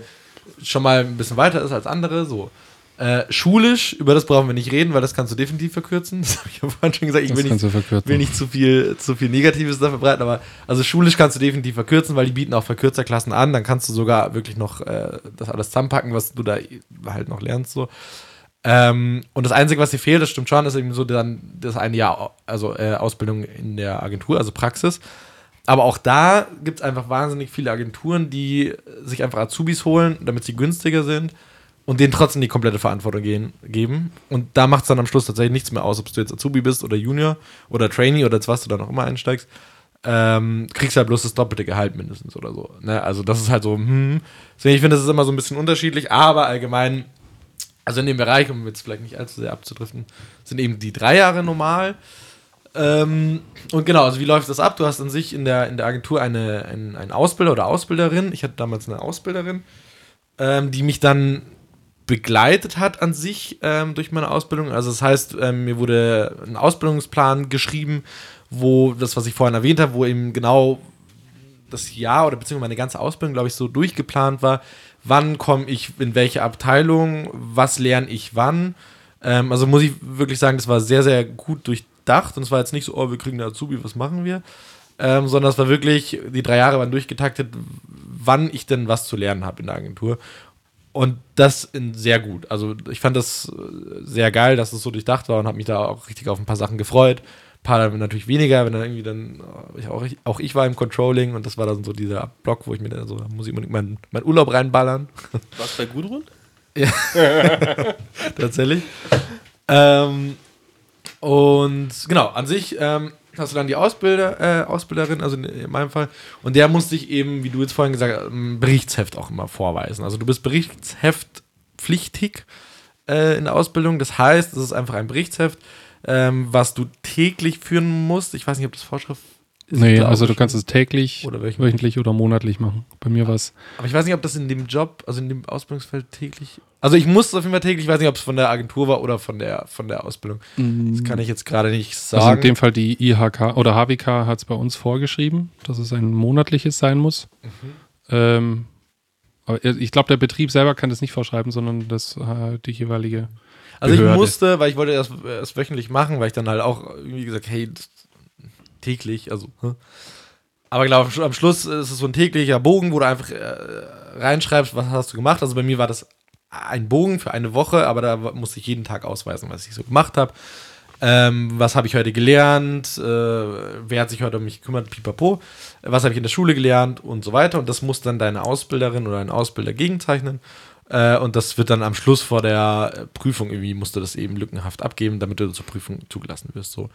schon mal ein bisschen weiter ist als andere. So. Äh, schulisch, über das brauchen wir nicht reden, weil das kannst du definitiv verkürzen. <laughs> Das habe ich ja vorhin schon gesagt. Ich will nicht, will nicht zu viel, zu viel Negatives da verbreiten, aber also schulisch kannst du definitiv verkürzen, weil die bieten auch Verkürzerklassen an. Dann kannst du sogar wirklich noch äh, das alles zusammenpacken, was du da halt noch lernst. So. Ähm, und das Einzige, was dir fehlt, das stimmt schon, ist eben so dann das eine Jahr, also äh, Ausbildung in der Agentur, also Praxis. Aber auch da gibt es einfach wahnsinnig viele Agenturen, die sich einfach Azubis holen, damit sie günstiger sind und denen trotzdem die komplette Verantwortung gehen, geben. Und da macht es dann am Schluss tatsächlich nichts mehr aus, ob du jetzt Azubi bist oder Junior oder Trainee oder jetzt was du da noch immer einsteigst. Ähm, kriegst halt bloß das doppelte Gehalt mindestens oder so. Ne? Also das ist halt so, hm. Deswegen, ich finde, das ist immer so ein bisschen unterschiedlich, aber allgemein, also in dem Bereich, um jetzt vielleicht nicht allzu sehr abzudriften, sind eben die drei Jahre normal. Ähm, und genau, also wie läuft das ab? Du hast an sich in der, in der Agentur eine, einen, einen Ausbilder oder Ausbilderin. Ich hatte damals eine Ausbilderin, ähm, die mich dann begleitet hat an sich ähm, durch meine Ausbildung. Also das heißt, ähm, mir wurde ein Ausbildungsplan geschrieben, wo das, was ich vorhin erwähnt habe, wo eben genau das Jahr oder beziehungsweise meine ganze Ausbildung, glaube ich, so durchgeplant war, wann komme ich in welche Abteilung, was lerne ich wann. Ähm, also muss ich wirklich sagen, das war sehr, sehr gut durchdacht und es war jetzt nicht so, oh, wir kriegen eine Azubi, was machen wir? Ähm, sondern es war wirklich, die drei Jahre waren durchgetaktet, wann ich denn was zu lernen habe in der Agentur. Und das in sehr gut. Also ich fand das äh, sehr geil, dass es so durchdacht war und habe mich da auch richtig auf ein paar Sachen gefreut. Ein paar dann natürlich weniger, wenn dann irgendwie dann, äh, ich auch, ich, auch ich war im Controlling und das war dann so dieser Block, wo ich mir dann so, da muss ich unbedingt meinen mein Urlaub reinballern. Was bei Gudrun? <laughs> <laughs> tatsächlich. ähm, und genau, an sich ähm, hast du dann die Ausbilder, äh, Ausbilderin, also in, in meinem Fall, und der muss dich eben, wie du jetzt vorhin gesagt hast, ein Berichtsheft auch immer vorweisen. Also du bist Berichtsheft-pflichtig äh, in der Ausbildung. Das heißt, es ist einfach ein Berichtsheft, ähm, was du täglich führen musst. Ich weiß nicht, ob das Vorschrift ist. Nee, also du ich. kannst es täglich, Oder wöchentlich. wöchentlich oder monatlich machen. Bei mir war es. Aber ich weiß nicht, ob das in dem Job, also in dem Ausbildungsfeld täglich. Also ich musste auf jeden Fall täglich, ich weiß nicht, ob es von der Agentur war oder von der, von der Ausbildung. Das kann ich jetzt gerade nicht sagen. Also in dem Fall die IHK oder HWK hat es bei uns vorgeschrieben, dass es ein monatliches sein muss. Mhm. Ähm, aber ich glaube, der Betrieb selber kann das nicht vorschreiben, sondern das äh, die jeweilige. Also ich Behörde. musste, weil ich wollte das erst wöchentlich machen, weil ich dann halt auch irgendwie gesagt, hey, das- täglich, also. Aber glaube am Schluss ist es so ein täglicher Bogen, wo du einfach äh, reinschreibst, was hast du gemacht. Also bei mir war das ein Bogen für eine Woche, aber da musste ich jeden Tag ausweisen, was ich so gemacht habe. Ähm, was habe ich heute gelernt? Äh, wer hat sich heute um mich gekümmert? Pipapo. Was habe ich in der Schule gelernt? Und so weiter. Und das muss dann deine Ausbilderin oder ein Ausbilder gegenzeichnen. Äh, und das wird dann am Schluss vor der Prüfung irgendwie, musst du das eben lückenhaft abgeben, damit du zur Prüfung zugelassen wirst. So.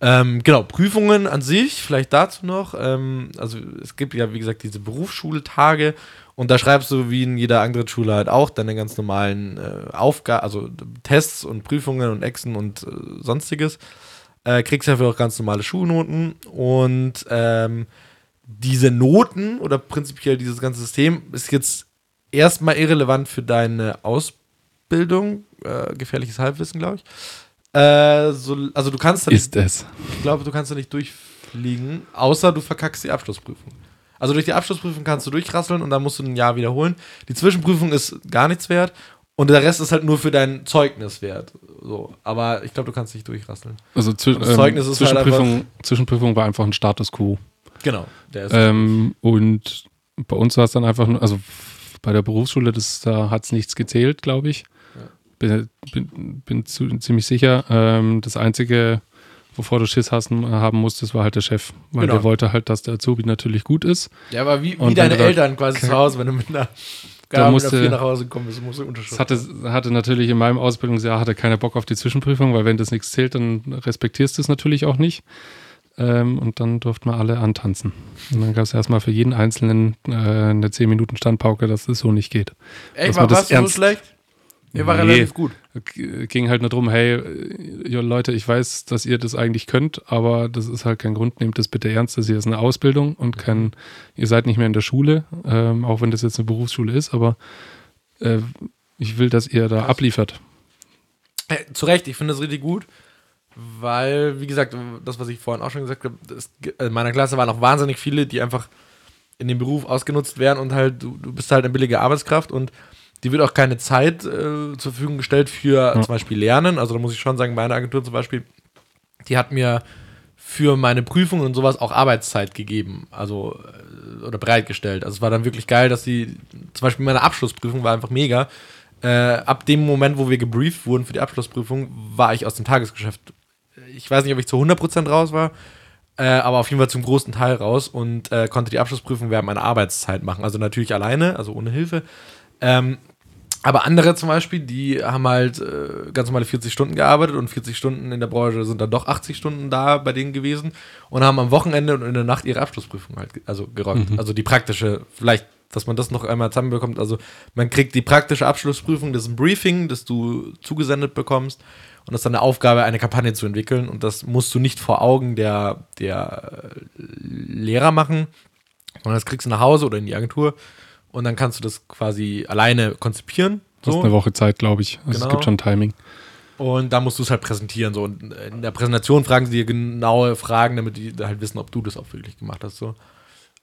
Ähm, genau, Prüfungen an sich, vielleicht dazu noch. Ähm, also es gibt ja, wie gesagt, diese Berufsschultage und da schreibst du wie in jeder anderen Schule halt auch deine ganz normalen äh, Aufgaben, also Tests und Prüfungen und Exen und äh, sonstiges. Äh, kriegst dafür auch ganz normale Schulnoten und ähm, diese Noten oder prinzipiell dieses ganze System ist jetzt erstmal irrelevant für deine Ausbildung. Äh, gefährliches Halbwissen, glaube ich. Äh, so, also du kannst da nicht, Ist es. ich glaube, du kannst da nicht durchfliegen, außer du verkackst die Abschlussprüfung. Also durch die Abschlussprüfung kannst du durchrasseln und dann musst du ein Jahr wiederholen. Die Zwischenprüfung ist gar nichts wert und der Rest ist halt nur für dein Zeugnis wert. So, aber ich glaube, du kannst nicht durchrasseln. Also zwi Zeugnis ähm, ist halt Zwischenprüfung, Zwischenprüfung war einfach ein Status quo. Genau, der ist Ähm, und bei uns war es dann einfach nur, also bei der Berufsschule, das, da hat es nichts gezählt, glaube ich. Bin, bin, bin zu, ziemlich sicher. Ähm, das Einzige, wovor du Schiss hassen, haben musstest, war halt der Chef. Weil Genau. der wollte halt, dass der Azubi natürlich gut ist. Ja, aber wie, wie deine Eltern quasi zu Hause, wenn du mit einer Da musste- nach Hause kommst, musst du Unterschrift. Das hatte, hatte natürlich in meinem Ausbildungsjahr hatte keiner Bock auf die Zwischenprüfung, weil wenn das nichts zählt, dann respektierst du es natürlich auch nicht. Ähm, und dann durften wir alle antanzen. Und dann gab es erstmal für jeden Einzelnen äh, eine 10 Minuten Standpauke, dass das so nicht geht. Echt, war das warst so schlecht? Ihr war Nee. relativ gut. Ging halt nur darum, hey, äh, Leute, ich weiß, dass ihr das eigentlich könnt, aber das ist halt kein Grund, nehmt das bitte ernst, das hier ist eine Ausbildung und kein, ihr seid nicht mehr in der Schule, ähm, auch wenn das jetzt eine Berufsschule ist, aber äh, ich will, dass ihr da abliefert. Äh, zu Recht, ich finde das richtig gut, weil, wie gesagt, das, was ich vorhin auch schon gesagt habe, es, in meiner Klasse waren auch wahnsinnig viele, die einfach in dem Beruf ausgenutzt werden und halt, du, du bist halt eine billige Arbeitskraft und die wird auch keine Zeit äh, zur Verfügung gestellt für ja. zum Beispiel Lernen. Also da muss ich schon sagen, meine Agentur zum Beispiel, die hat mir für meine Prüfungen und sowas auch Arbeitszeit gegeben, also äh, oder bereitgestellt. Also es war dann wirklich geil, dass sie, zum Beispiel meine Abschlussprüfung war einfach mega. Äh, ab dem Moment, wo wir gebrieft wurden für die Abschlussprüfung, war ich aus dem Tagesgeschäft. Ich weiß nicht, ob ich zu 100% raus war, äh, aber auf jeden Fall zum großen Teil raus und äh, konnte die Abschlussprüfung während meiner Arbeitszeit machen. Also natürlich alleine, also ohne Hilfe. Ähm, aber andere zum Beispiel, die haben halt äh, ganz normale 40 Stunden gearbeitet und 40 Stunden in der Branche sind dann doch 80 Stunden da bei denen gewesen und haben am Wochenende und in der Nacht ihre Abschlussprüfung halt also gerockt. Mhm. Also die praktische, vielleicht, dass man das noch einmal zusammenbekommt. Also man kriegt die praktische Abschlussprüfung, das ist ein Briefing, das du zugesendet bekommst und das ist dann eine Aufgabe, eine Kampagne zu entwickeln und das musst du nicht vor Augen der, der Lehrer machen, sondern das kriegst du nach Hause oder in die Agentur und dann kannst du das quasi alleine konzipieren. So. Das ist eine Woche Zeit, glaube ich. Also genau. Es gibt schon Timing. Und da musst du es halt präsentieren. So. Und in der Präsentation fragen sie dir genaue Fragen, damit die halt wissen, ob du das auch wirklich gemacht hast. So.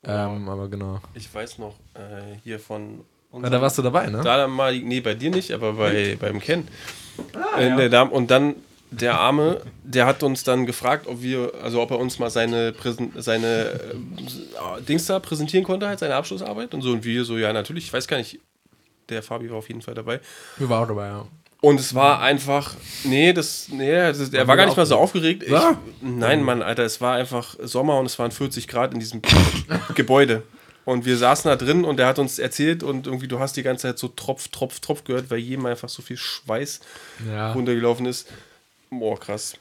Ähm, aber genau. Ich weiß noch, äh, hier von. Ja, da warst du dabei, ne? Da mal, nee, bei dir nicht, aber bei, beim Ken. Ah, äh, ja. Und dann der Arme, der hat uns dann gefragt, ob wir, also ob er uns mal seine, Präsen, seine äh, Dings da präsentieren konnte, halt seine Abschlussarbeit und so. Und wir so, ja, natürlich, ich weiß gar nicht, der Fabi war auf jeden Fall dabei. Wir waren auch dabei, ja. Und es war einfach, nee, das, nee, das, er war gar nicht mal so aufgeregt. Ich, nein, Mann, Alter, es war einfach Sommer und es waren 40 Grad in diesem <laughs> Gebäude. Und wir saßen da drin und er hat uns erzählt und irgendwie, du hast die ganze Zeit so Tropf, Tropf, Tropf gehört, weil jedem einfach so viel Schweiß ja. runtergelaufen ist. Boah, krass.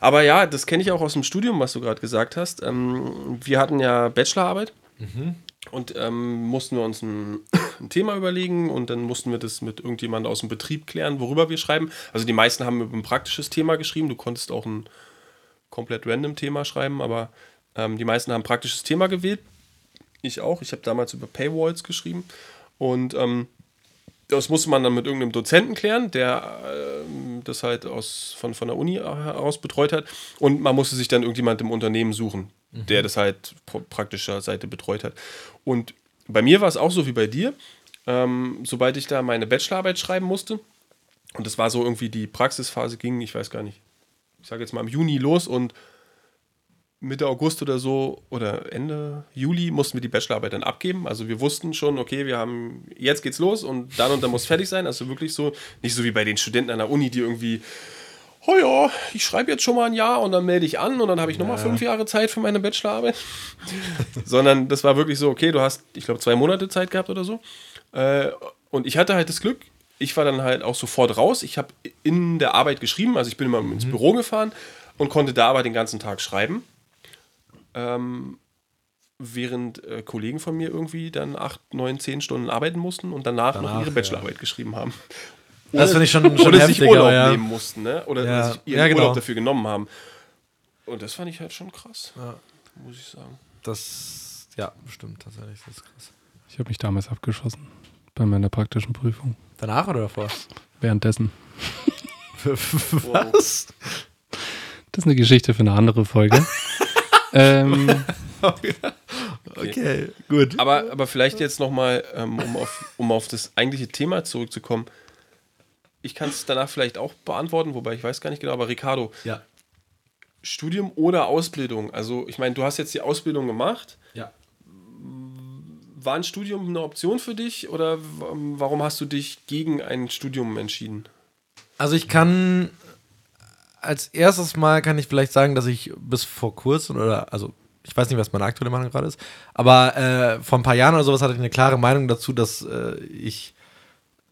Aber ja, das kenne ich auch aus dem Studium, was du gerade gesagt hast. Ähm, wir hatten ja Bachelorarbeit mhm. und ähm, mussten wir uns ein, <coughs> ein, Thema überlegen und dann mussten wir das mit irgendjemandem aus dem Betrieb klären, worüber wir schreiben. Also die meisten haben über ein praktisches Thema geschrieben. Du konntest auch ein komplett random Thema schreiben, aber ähm, die meisten haben ein praktisches Thema gewählt. Ich auch. Ich habe damals über Paywalls geschrieben und ähm, das musste man dann mit irgendeinem Dozenten klären, der äh, das halt aus, von, von der Uni heraus betreut hat. Und man musste sich dann irgendjemand im Unternehmen suchen, mhm. der das halt praktischer Seite betreut hat. Und bei mir war es auch so wie bei dir. Ähm, sobald ich da meine Bachelorarbeit schreiben musste, und das war so irgendwie die Praxisphase ging, ich weiß gar nicht, ich sage jetzt mal im Juni los und Mitte August oder so oder Ende Juli mussten wir die Bachelorarbeit dann abgeben. Also wir wussten schon, okay, wir haben, jetzt geht's los und dann und dann muss fertig sein. Also wirklich so, nicht so wie bei den Studenten an der Uni, die irgendwie, oh ja, ich schreibe jetzt schon mal ein Jahr und dann melde ich an und dann habe ich nochmal ja. fünf Jahre Zeit für meine Bachelorarbeit. <laughs> Sondern das war wirklich so, okay, du hast, ich glaube, zwei Monate Zeit gehabt oder so. Äh, und ich hatte halt das Glück, ich war dann halt auch sofort raus. Ich habe in der Arbeit geschrieben, also ich bin immer mhm. ins Büro gefahren und konnte da aber den ganzen Tag schreiben. Ähm, während äh, Kollegen von mir irgendwie dann acht, neun, zehn Stunden arbeiten mussten und danach, danach noch ihre Bachelorarbeit ja. geschrieben haben. Oder, <laughs> das finde ich schon, schon Oder sich Urlaub ja. nehmen mussten, ne? Oder ja. sich ihren genau. Urlaub dafür genommen haben. Und das fand ich halt schon krass. Muss ich sagen. Das, ja, bestimmt tatsächlich. Das ist krass. Ich habe mich damals abgeschossen bei meiner praktischen Prüfung. Danach oder davor? Währenddessen. <laughs> Was? Das ist eine Geschichte für eine andere Folge. <laughs> ähm, okay. <laughs> okay. gut. Aber, aber vielleicht jetzt nochmal, ähm, um, auf, um auf das eigentliche Thema zurückzukommen. Ich kann es danach vielleicht auch beantworten, wobei ich weiß gar nicht genau, aber Ricardo. Ja. Studium oder Ausbildung? Also, ich meine, du hast jetzt die Ausbildung gemacht. Ja. War ein Studium eine Option für dich oder warum hast du dich gegen ein Studium entschieden? Also, ich kann als erstes Mal kann ich vielleicht sagen, dass ich bis vor kurzem oder also ich weiß nicht, was meine aktuelle Meinung gerade ist, aber äh, vor ein paar Jahren oder sowas hatte ich eine klare Meinung dazu, dass äh, ich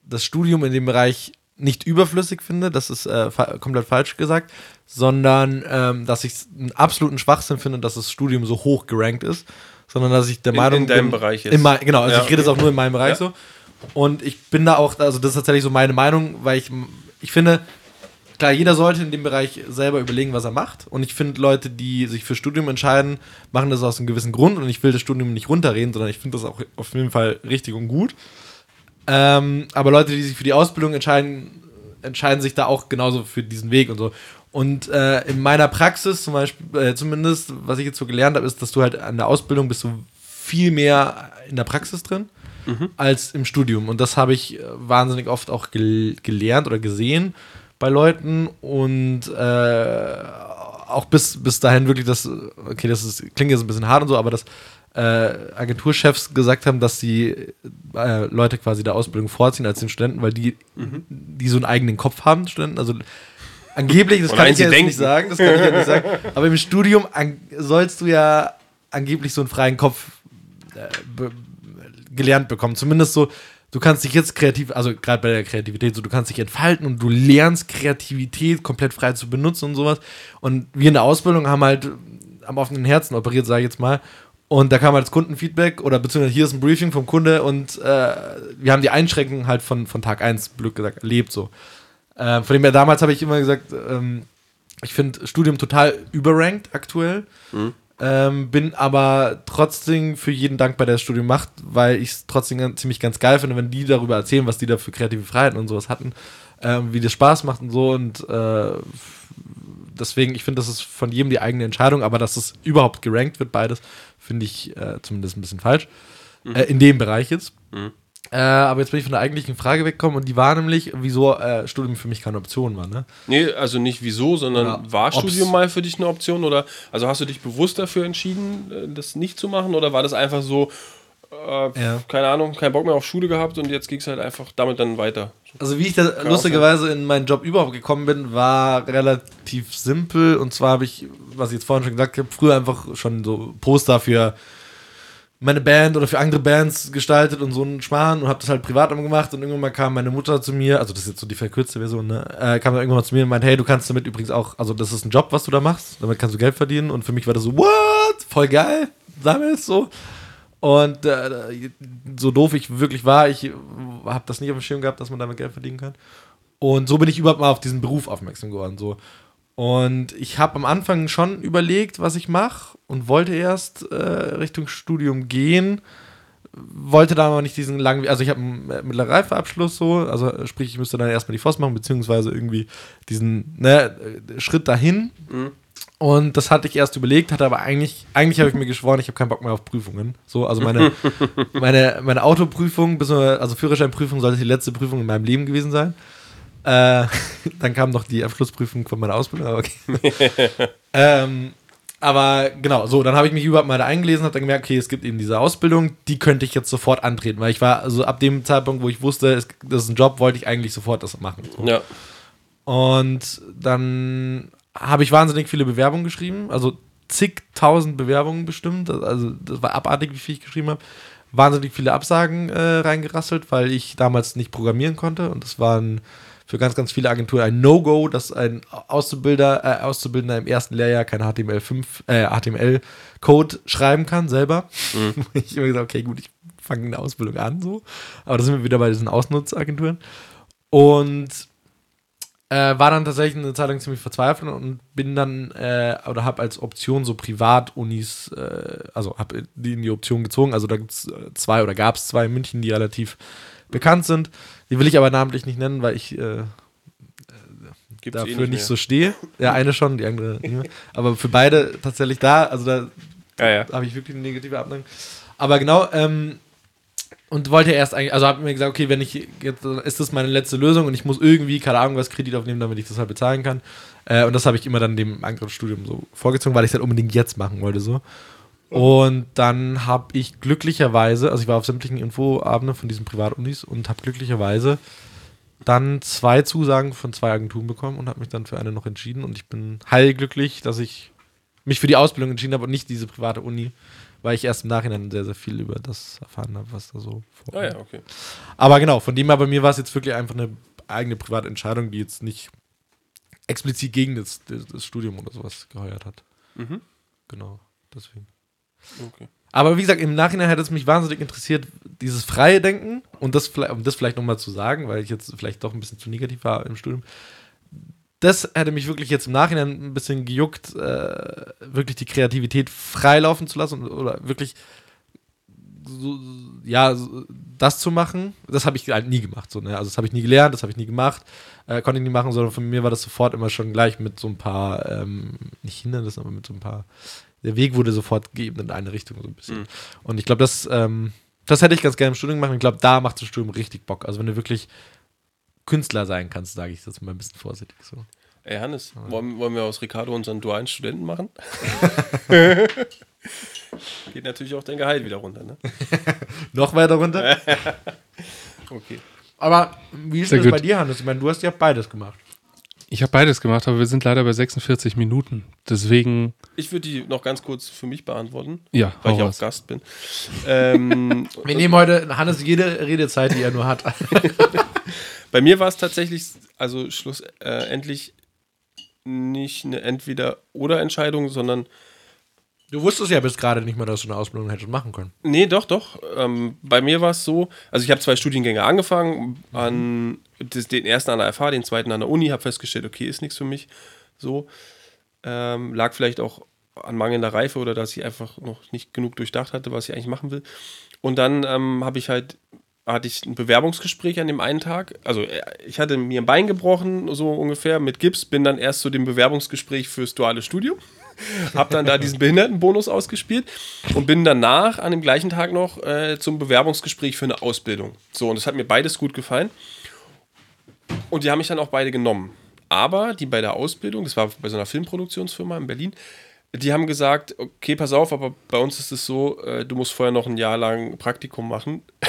das Studium in dem Bereich nicht überflüssig finde, das ist äh, fa komplett falsch gesagt, sondern ähm, dass ich einen absoluten Schwachsinn finde, dass das Studium so hoch gerankt ist, sondern dass ich der in, Meinung in deinem bin, Bereich. In mein, genau, also ja, ich rede okay. jetzt auch nur in meinem Bereich ja. so. Und ich bin da auch, also das ist tatsächlich so meine Meinung, weil ich, ich finde, klar, jeder sollte in dem Bereich selber überlegen, was er macht. Und ich finde, Leute, die sich für Studium entscheiden, machen das aus einem gewissen Grund. Und ich will das Studium nicht runterreden, sondern ich finde das auch auf jeden Fall richtig und gut. Ähm, aber Leute, die sich für die Ausbildung entscheiden, entscheiden sich da auch genauso für diesen Weg und so. Und äh, in meiner Praxis zum Beispiel, äh, zumindest, was ich jetzt so gelernt habe, ist, dass du halt an der Ausbildung bist du viel mehr in der Praxis drin als im Studium. Und das habe ich äh, wahnsinnig oft auch gel gelernt oder gesehen bei Leuten und äh, auch bis, bis dahin wirklich das, okay, das ist, klingt jetzt ein bisschen hart und so, aber dass äh, Agenturchefs gesagt haben, dass die äh, Leute quasi der Ausbildung vorziehen als den Studenten, weil die, die so einen eigenen Kopf haben, Studenten. Also angeblich, das kann ich sie ja nicht sagen, das kann ich ja nicht sagen, aber im Studium sollst du ja angeblich so einen freien Kopf äh, be gelernt bekommen. Zumindest so, du kannst dich jetzt kreativ, also gerade bei der Kreativität, so du kannst dich entfalten und du lernst Kreativität komplett frei zu benutzen und sowas. Und wir in der Ausbildung haben halt am offenen Herzen operiert, sage ich jetzt mal. Und da kam halt das Kundenfeedback oder beziehungsweise hier ist ein Briefing vom Kunde und äh, wir haben die Einschränkungen halt von, von Tag 1, blöd gesagt, erlebt so. Äh, von dem her, damals habe ich immer gesagt, ähm, ich finde Studium total überrankt aktuell. Ähm, bin aber trotzdem für jeden dankbar, der das Studium macht, weil ich es trotzdem ganz, ziemlich ganz geil finde, wenn die darüber erzählen, was die da für kreative Freiheiten und sowas hatten, ähm, wie das Spaß macht und so. Und äh, deswegen, ich finde, das ist von jedem die eigene Entscheidung, aber dass es überhaupt gerankt wird, beides, finde ich äh, zumindest ein bisschen falsch. Äh, in dem Bereich jetzt. Äh, aber jetzt bin ich von der eigentlichen Frage weggekommen und die war nämlich, wieso äh, Studium für mich keine Option war, ne? Nee, also nicht wieso, sondern Oder war ob's- Studium mal für dich eine Option? Oder also hast du dich bewusst dafür entschieden, äh, das nicht zu machen? Oder war das einfach so, äh, Ja. keine Ahnung, keinen Bock mehr auf Schule gehabt und jetzt ging es halt einfach damit dann weiter? Also wie ich da auch lustigerweise in meinen Job überhaupt gekommen bin, war relativ simpel. Und zwar habe ich, was ich jetzt vorhin schon gesagt habe, früher einfach schon so Poster für meine Band oder für andere Bands gestaltet und so einen Schmarrn und habe das halt privat gemacht und irgendwann mal kam meine Mutter zu mir, also das ist jetzt so die verkürzte Version, ne, äh, kam dann irgendwann mal zu mir und meinte, hey, du kannst damit übrigens auch, also das ist ein Job, was du da machst, damit kannst du Geld verdienen und für mich war das so, what, voll geil, sammel es so und äh, so doof ich wirklich war, ich habe das nicht auf dem Schirm gehabt, dass man damit Geld verdienen kann. Und so bin ich überhaupt mal auf diesen Beruf aufmerksam geworden. So. Und ich habe am Anfang schon überlegt, was ich mache und wollte erst äh, Richtung Studium gehen. Wollte da aber nicht diesen langen, also ich habe einen äh, mittleren Reifeabschluss so, also äh, sprich, ich müsste dann erstmal die FOS machen, beziehungsweise irgendwie diesen ne, äh, Schritt dahin. Und das hatte ich erst überlegt, hatte aber eigentlich, eigentlich habe ich mir geschworen, ich habe keinen Bock mehr auf Prüfungen. So, also meine, <laughs> meine, meine Autoprüfung, also Führerscheinprüfung sollte die letzte Prüfung in meinem Leben gewesen sein. Äh, dann kam noch die Abschlussprüfung von meiner Ausbildung, aber okay. <laughs> ähm, aber genau, so, dann habe ich mich überhaupt mal da eingelesen, habe dann gemerkt, okay, es gibt eben diese Ausbildung, die könnte ich jetzt sofort antreten, weil ich war, also ab dem Zeitpunkt, wo ich wusste, es, das ist ein Job, wollte ich eigentlich sofort das machen. So. Ja. Und dann habe ich wahnsinnig viele Bewerbungen geschrieben, also zigtausend Bewerbungen bestimmt. Also das war abartig, wie viel ich geschrieben habe. Wahnsinnig viele Absagen äh, reingerasselt, weil ich damals nicht programmieren konnte. Und das waren für ganz, ganz viele Agenturen ein No-Go, dass ein Auszubilder, äh, Auszubildender im ersten Lehrjahr kein HTML5, äh, HTML-Code schreiben kann selber. <laughs> ich habe gesagt, okay, gut, ich fange eine Ausbildung an, so. Aber da sind wir wieder bei diesen Ausnutzagenturen. Und äh, war dann tatsächlich eine Zeit lang ziemlich verzweifelt und bin dann äh, oder habe als Option so Privatunis, äh, also habe die in die Option gezogen. Also da gibt es zwei oder gab es zwei in München, die relativ bekannt sind. Die will ich aber namentlich nicht nennen, weil ich äh, Gibt's eh dafür nicht, mehr. so stehe. Ja, eine schon, die andere nicht mehr. Aber für beide tatsächlich da, also da Ja, ja. habe ich wirklich eine negative Abneigung. Aber genau, ähm, und wollte erst eigentlich, also habe mir gesagt, okay, wenn ich jetzt, ist das meine letzte Lösung und ich muss irgendwie, keine Ahnung, was Kredit aufnehmen, damit ich das halt bezahlen kann. Äh, und das habe ich immer dann dem Angriffsstudium so vorgezogen, weil ich es halt unbedingt jetzt machen wollte, so. Und dann habe ich glücklicherweise, also ich war auf sämtlichen Infoabenden von diesen Privatunis und habe glücklicherweise dann zwei Zusagen von zwei Agenturen bekommen und habe mich dann für eine noch entschieden. Und ich bin heilglücklich, dass ich mich für die Ausbildung entschieden habe und nicht diese private Uni, weil ich erst im Nachhinein sehr, sehr viel über das erfahren habe, was da so Ah ja, okay. Aber genau, von dem her bei mir war es jetzt wirklich einfach eine eigene private Entscheidung, die jetzt nicht explizit gegen das, das, das Studium oder sowas geheuert hat. Mhm. Genau, deswegen. Okay. Aber wie gesagt, im Nachhinein hätte es mich wahnsinnig interessiert, dieses freie Denken und das, um das vielleicht nochmal zu sagen, weil ich jetzt vielleicht doch ein bisschen zu negativ war im Studium. Das hätte mich wirklich jetzt im Nachhinein ein bisschen gejuckt, äh, wirklich die Kreativität freilaufen zu lassen oder wirklich so, ja, das zu machen. Das habe ich halt nie gemacht. So, ne? Also das habe ich nie gelernt, das habe ich nie gemacht, äh, konnte ich nie machen, sondern von mir war das sofort immer schon gleich mit so ein paar, ähm, nicht Hindernissen, aber mit so ein paar, der Weg wurde sofort gegeben in eine Richtung so ein bisschen. Mhm. Und ich glaube, das, ähm, das hätte ich ganz gerne im Studium gemacht. Und ich glaube, da macht das Studium richtig Bock. Also wenn du wirklich Künstler sein kannst, sage ich das mal ein bisschen vorsichtig so. Ey, Hannes, wollen, wollen wir aus Ricardo unseren dualen Studenten machen? <laughs> Geht natürlich auch dein Gehalt wieder runter, ne? <laughs> Noch weiter runter? <laughs> Okay. Aber wie ist Sehr das bei gut. dir, Hannes? Ich meine, du hast ja beides gemacht. Ich habe beides gemacht, aber wir sind leider bei 46 Minuten. Deswegen, Ich würde die noch ganz kurz für mich beantworten, ja, weil ich auch raus. Gast bin. ähm, <laughs> Wir nehmen heute Hannes jede Redezeit, die er nur hat. <laughs> bei mir war es tatsächlich, also schlussendlich nicht eine Entweder-Oder-Entscheidung, sondern Du wusstest ja bis gerade nicht mal, dass du eine Ausbildung hättest machen können. Nee, doch, doch. Ähm, bei mir war es so, also ich habe zwei Studiengänge angefangen, an den ersten an der FH, den zweiten an der Uni, habe festgestellt, okay, ist nichts für mich. So. Ähm, lag vielleicht auch an mangelnder Reife oder dass ich einfach noch nicht genug durchdacht hatte, was ich eigentlich machen will. Und dann ähm, habe ich halt, hatte ich ein Bewerbungsgespräch an dem einen Tag. Also äh, ich hatte mir ein Bein gebrochen, so ungefähr, mit Gips, bin dann erst zu dem Bewerbungsgespräch fürs duale Studium. <laughs> Hab dann da diesen Behindertenbonus ausgespielt und bin danach an dem gleichen Tag noch äh, zum Bewerbungsgespräch für eine Ausbildung. So, und das hat mir beides gut gefallen. Und die haben mich dann auch beide genommen. Aber die bei der Ausbildung, das war bei so einer Filmproduktionsfirma in Berlin, die haben gesagt, okay, pass auf, aber bei uns ist es so, äh, du musst vorher noch ein Jahr lang Praktikum machen <laughs>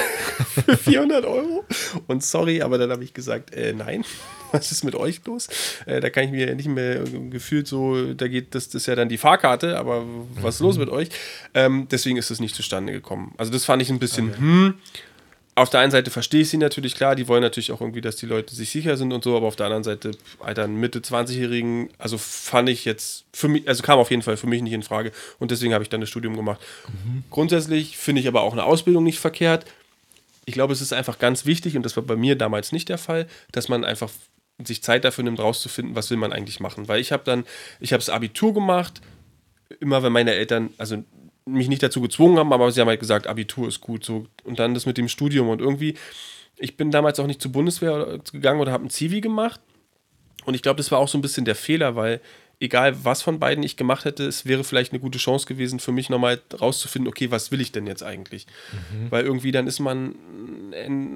für <laughs> 400 Euro. Und sorry, aber dann habe ich gesagt, äh, nein, <laughs> was ist mit euch los? Äh, da kann ich mir nicht mehr äh, gefühlt so, da geht das, das ist ja dann die Fahrkarte, aber was ist los mit euch? Ähm, deswegen ist es nicht zustande gekommen. Also das fand ich ein bisschen, hm, auf der einen Seite verstehe ich sie natürlich, klar, die wollen natürlich auch irgendwie, dass die Leute sich sicher sind und so, aber auf der anderen Seite, Alter, einen Mitte 20-Jährigen, also fand ich jetzt für mich, also kam auf jeden Fall für mich nicht in Frage und deswegen habe ich dann das Studium gemacht. Grundsätzlich finde ich aber auch eine Ausbildung nicht verkehrt. Ich glaube, es ist einfach ganz wichtig und das war bei mir damals nicht der Fall, dass man einfach sich Zeit dafür nimmt, rauszufinden, was will man eigentlich machen. Weil ich habe dann, ich habe das Abitur gemacht, immer wenn meine Eltern, also mich nicht dazu gezwungen haben, aber sie haben halt gesagt, Abitur ist gut. So. Und dann das mit dem Studium und irgendwie, ich bin damals auch nicht zur Bundeswehr gegangen oder habe ein Zivi gemacht. Und ich glaube, das war auch so ein bisschen der Fehler, weil egal was von beiden ich gemacht hätte, es wäre vielleicht eine gute Chance gewesen für mich nochmal rauszufinden, okay, was will ich denn jetzt eigentlich? Weil irgendwie dann ist man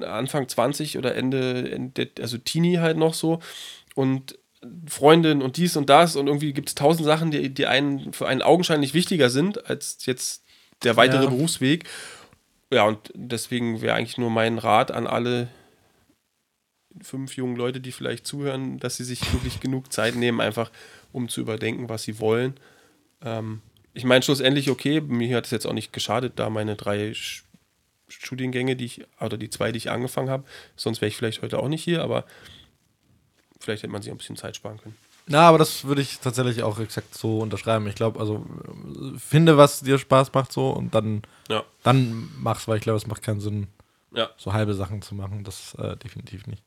Anfang 20 oder Ende, Ende also Teenie halt noch so und Freundin und dies und das und irgendwie gibt es tausend Sachen, die, die einen für einen augenscheinlich wichtiger sind als jetzt der weitere Ja. Berufsweg. Ja, und deswegen wäre eigentlich nur mein Rat an alle fünf jungen Leute, die vielleicht zuhören, dass sie sich wirklich genug Zeit nehmen, einfach um zu überdenken, was sie wollen. Ähm, ich meine, schlussendlich, okay, mir hat es jetzt auch nicht geschadet, da meine drei Studiengänge, die ich, oder die zwei, die ich angefangen habe, sonst wäre ich vielleicht heute auch nicht hier, aber vielleicht hätte man sich ein bisschen Zeit sparen können. Na, aber das würde ich tatsächlich auch exakt so unterschreiben. Ich glaube, also finde, was dir Spaß macht so und dann, Ja, dann mach's, weil ich glaube, es macht keinen Sinn, ja. so halbe Sachen zu machen. Das äh, definitiv nicht.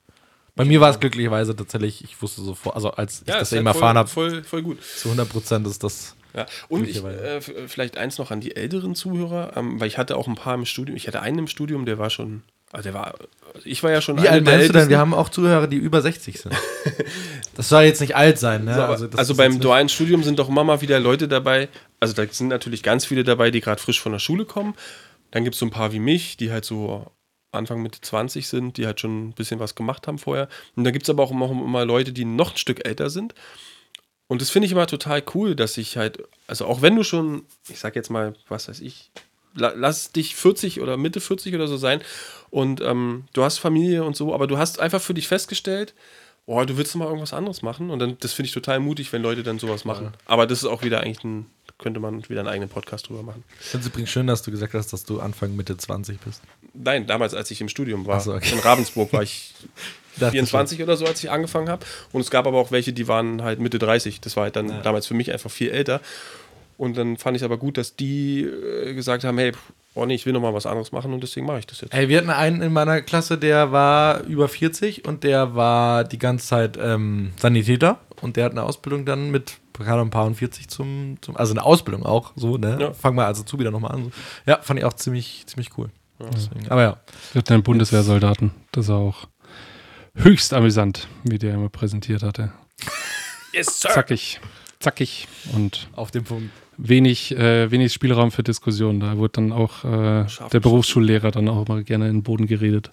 Bei mir war es glücklicherweise tatsächlich, ich wusste sofort, also als ich ja das ist eben halt erfahren habe, voll, voll, gut. zu 100 Prozent ist das. Ja, und ich, äh, vielleicht eins noch an die älteren Zuhörer, ähm, weil ich hatte auch ein paar im Studium. Ich hatte einen im Studium, der war schon, also der war, also ich war ja schon Wie alt meinst du denn? Wir haben auch Zuhörer, die über 60 sind. das soll jetzt nicht alt sein, ne? So, also ist beim dualen Studium sind doch immer mal wieder Leute dabei. Also da sind natürlich ganz viele dabei, die gerade frisch von der Schule kommen. Dann gibt es so ein paar wie mich, die halt so Anfang Mitte 20 sind, die halt schon ein bisschen was gemacht haben vorher. Und dann gibt es aber auch immer, immer Leute, die noch ein Stück älter sind. Und das finde ich immer total cool, dass ich halt, also auch wenn du schon, ich sag jetzt mal, was weiß ich, lass dich 40 oder Mitte 40 oder so sein und ähm, du hast Familie und so, aber du hast einfach für dich festgestellt, oh, du willst mal irgendwas anderes machen und dann, das finde ich total mutig, wenn Leute dann sowas machen. Aber das ist auch wieder eigentlich ein, könnte man wieder einen eigenen Podcast drüber machen. Ich finde es übrigens schön, dass du gesagt hast, dass du Anfang Mitte 20 bist. Nein, damals, als ich im Studium war, so, okay. in Ravensburg war ich <laughs> Dachte 24 oder so, als ich angefangen habe. Und es gab aber auch welche, die waren halt Mitte 30. Das war halt dann Ja. damals für mich einfach viel älter. Und dann fand ich es aber gut, dass die äh, gesagt haben, hey, oh nee, ich will noch mal was anderes machen und deswegen mache ich das jetzt. Ey, wir hatten einen in meiner Klasse, der war über 40 und der war die ganze Zeit ähm, Sanitäter und der hat eine Ausbildung dann mit gerade ein paar und 40 zum, zum, also eine Ausbildung auch, so, ne? Ja. Fang mal also zu wieder nochmal an. So. Ja, fand ich auch ziemlich, ziemlich cool. Deswegen. Aber ja. Wird ein Bundeswehrsoldaten. Das ist auch höchst amüsant, wie der immer präsentiert hatte. Yes, Zackig, zackig und Auf dem Punkt. Wenig, äh, wenig Spielraum für Diskussion. Da wurde dann auch äh, der Berufsschullehrer dann auch mal gerne in den Boden geredet.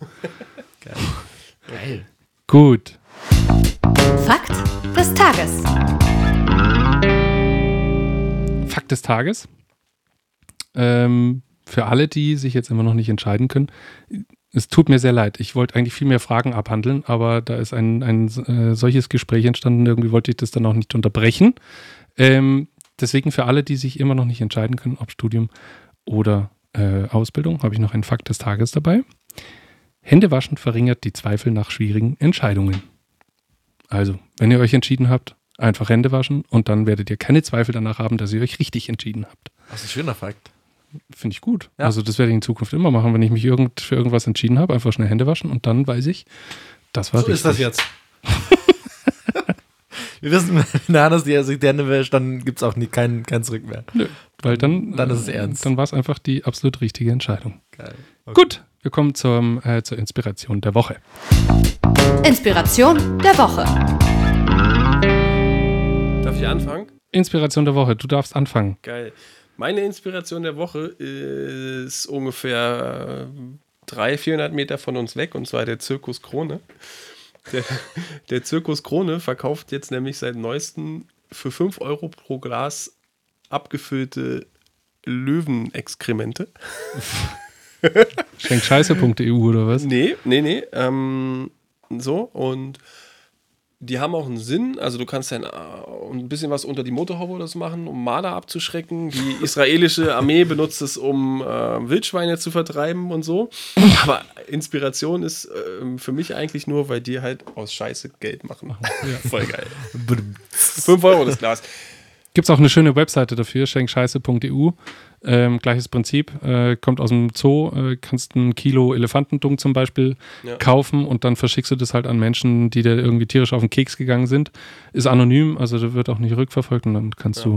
<laughs> Geil. Gut. Fakt des Tages. Fakt des Tages. Ähm, für alle, die sich jetzt immer noch nicht entscheiden können, es tut mir sehr leid. Ich wollte eigentlich viel mehr Fragen abhandeln, aber da ist ein, ein äh, solches Gespräch entstanden. Irgendwie wollte ich das dann auch nicht unterbrechen. Ähm, deswegen für alle, die sich immer noch nicht entscheiden können, ob Studium oder äh, Ausbildung, habe ich noch einen Fakt des Tages dabei. Händewaschen verringert die Zweifel nach schwierigen Entscheidungen. Also, wenn ihr euch entschieden habt, einfach Hände waschen und dann werdet ihr keine Zweifel danach haben, dass ihr euch richtig entschieden habt. Das ist ein schöner Fakt. Finde ich gut. Ja. Also das werde ich in Zukunft immer machen, wenn ich mich irgend, für irgendwas entschieden habe, einfach schnell Hände waschen und dann weiß ich, das war So richtig. ist das jetzt. <laughs> Wir wissen, <laughs> wenn der Hannes die sich die Hände wäscht, dann gibt es auch nie, kein, kein Zurück mehr. Nö, weil dann, Dann ist es äh, ernst. Dann war es einfach die absolut richtige Entscheidung. Geil. Gut, wir kommen zum, äh, zur Inspiration der Woche. Inspiration der Woche. Darf ich anfangen? Inspiration der Woche, du darfst anfangen. Geil. Meine Inspiration der Woche ist ungefähr äh, 300, 400 Meter von uns weg und zwar der Zirkus Krone. Der, der Zirkus Krone verkauft jetzt nämlich seit neuestem für 5 Euro pro Glas abgefüllte Löwenexkremente. Schenkscheiße.eu oder was? Nee, nee, nee. Ähm, so, und die haben auch einen Sinn. Also, du kannst dann äh, ein bisschen was unter die Motorhaube oder so machen, um Marder abzuschrecken. Die <laughs> israelische Armee benutzt es, um äh, Wildschweine zu vertreiben und so. Aber Inspiration ist äh, für mich eigentlich nur, weil die halt aus Scheiße Geld machen. <laughs> Voll geil. 5 Euro das Glas. Gibt es auch eine schöne Webseite dafür, schenkscheiße.eu. Ähm, gleiches Prinzip, äh, kommt aus dem Zoo, äh, kannst ein Kilo Elefantendung zum Beispiel Ja. kaufen und dann verschickst du das halt an Menschen, die dir irgendwie tierisch auf den Keks gegangen sind. Ist anonym, also da wird auch nicht rückverfolgt und dann kannst Ja.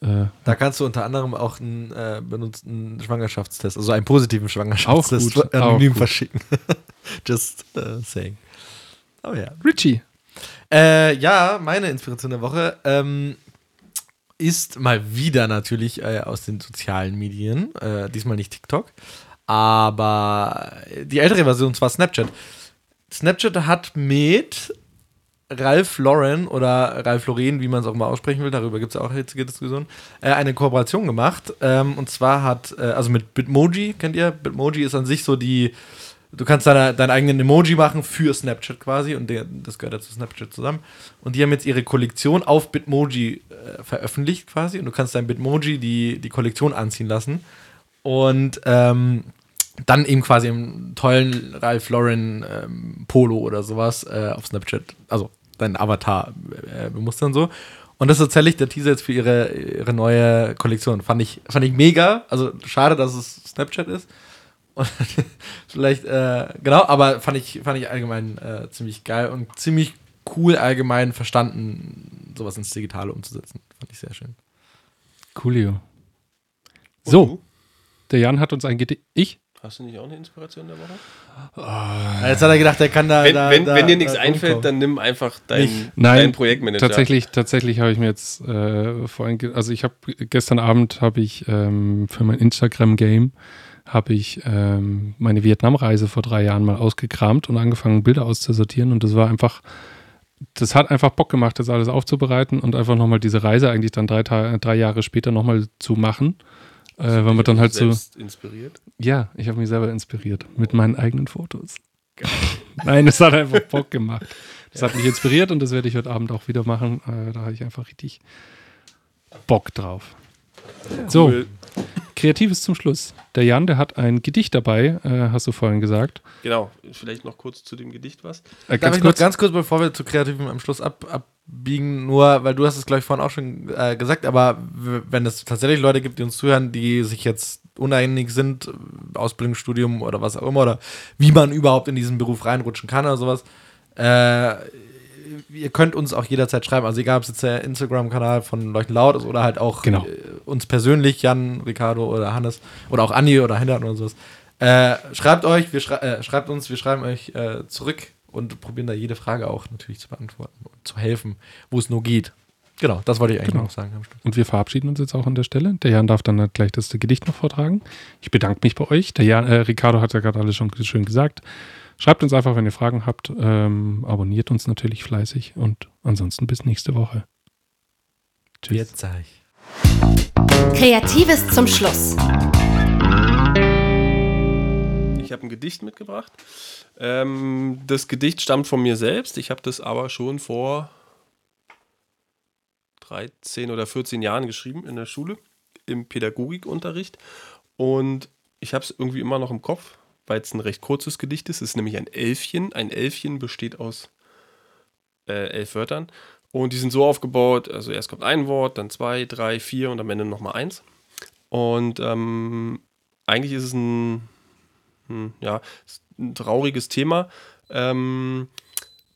du äh, Da kannst du unter anderem auch einen äh, benutzten Schwangerschaftstest, also einen positiven Schwangerschaftstest gut, anonym verschicken. <laughs> Just äh, saying. Oh ja. Richie. Äh, ja, meine Inspiration der Woche ähm, ist mal wieder natürlich äh, aus den sozialen Medien. Äh, diesmal nicht TikTok, aber die ältere Version, und zwar Snapchat. Snapchat hat mit Ralph Lauren oder Ralph Lauren, wie man es auch mal aussprechen will, darüber gibt es auch hitzige Diskussionen, äh, eine Kooperation gemacht. Ähm, und zwar hat, äh, also mit Bitmoji, kennt ihr? Bitmoji ist an sich so die, du kannst deine, deinen eigenen Emoji machen für Snapchat quasi und der, das gehört ja zu Snapchat zusammen. Und die haben jetzt ihre Kollektion auf Bitmoji äh, veröffentlicht quasi und du kannst dein Bitmoji die, die Kollektion anziehen lassen. Und ähm, dann eben quasi im tollen Ralph Lauren ähm, Polo oder sowas äh, auf Snapchat, also dein Avatar äh, bemustern so. Und das ist tatsächlich der Teaser jetzt für ihre, ihre neue Kollektion. Fand ich, fand ich mega. Also schade, dass es Snapchat ist. Und <laughs> vielleicht, äh, genau, aber fand ich, fand ich allgemein äh, ziemlich geil und ziemlich cool allgemein verstanden, sowas ins Digitale umzusetzen. Fand ich sehr schön. Coolio. So, der Jan hat uns ein Gedicht. Ich? Hast du nicht auch eine Inspiration der Woche? Jetzt hat er gedacht, er kann da. Wenn, da, wenn, da, wenn dir nichts da einfällt, rumkommen. dann nimm einfach dein. Nein, dein Projektmanager. Tatsächlich, tatsächlich habe ich mir jetzt äh, vorhin, also ich habe gestern Abend habe ich ähm, für mein Instagram-Game habe ich ähm, meine Vietnam-Reise vor drei Jahren mal ausgekramt und angefangen, Bilder auszusortieren. Und das war einfach, das hat einfach Bock gemacht, das alles aufzubereiten und einfach nochmal diese Reise eigentlich dann drei, drei Jahre später nochmal zu machen. Äh, weil man dann halt so. inspiriert. Ja, ich habe mich selber inspiriert mit meinen eigenen Fotos. <laughs> Nein, es hat einfach Bock gemacht. Das hat mich inspiriert und das werde ich heute Abend auch wieder machen. Äh, da habe ich einfach richtig Bock drauf. So, Cool. Kreatives zum Schluss. Der Jan, der hat ein Gedicht dabei, äh, hast du vorhin gesagt. Genau, vielleicht noch kurz zu dem Gedicht was. Äh, Darf ganz ich noch kurz. ganz kurz, bevor wir zu Kreativen am Schluss ab, abbiegen, nur, weil du hast es, glaube ich, vorhin auch schon äh, gesagt, aber wenn es tatsächlich Leute gibt, die uns zuhören, die sich jetzt uneinig sind, äh, Ausbildungsstudium oder was auch immer, oder wie man überhaupt in diesen Beruf reinrutschen kann oder sowas, äh, ihr könnt uns auch jederzeit schreiben, also egal, ob es jetzt der Instagram-Kanal von Leuchten Laut ist oder halt auch Genau. äh, uns persönlich, Jan, Ricardo oder Hannes oder auch Andi oder Hindert oder sowas. Äh, schreibt euch, wir schrei äh, schreibt uns, wir schreiben euch äh, zurück und probieren da jede Frage auch natürlich zu beantworten und zu helfen, wo es nur geht. Genau, das wollte ich eigentlich Genau. noch sagen. Und wir verabschieden uns jetzt auch an der Stelle. Der Jan darf dann halt gleich das Gedicht noch vortragen. Ich bedanke mich bei euch. Der Jan, äh, Ricardo hat ja gerade alles schon schön gesagt. Schreibt uns einfach, wenn ihr Fragen habt. Ähm, abonniert uns natürlich fleißig und ansonsten bis nächste Woche. Tschüss. Jetzt sag ich. Kreatives zum Schluss. Ich habe ein Gedicht mitgebracht. Ähm, das Gedicht stammt von mir selbst. Ich habe das aber schon vor 13 oder 14 Jahren geschrieben in der Schule, im Pädagogikunterricht. Und ich habe es irgendwie immer noch im Kopf, weil es ein recht kurzes Gedicht ist. Es ist nämlich ein Elfchen. Ein Elfchen besteht aus äh, elf Wörtern. Und die sind so aufgebaut, also erst kommt ein Wort, dann zwei, drei, vier und am Ende nochmal eins. Und ähm, eigentlich ist es ein hm, ja, ein trauriges Thema, ähm,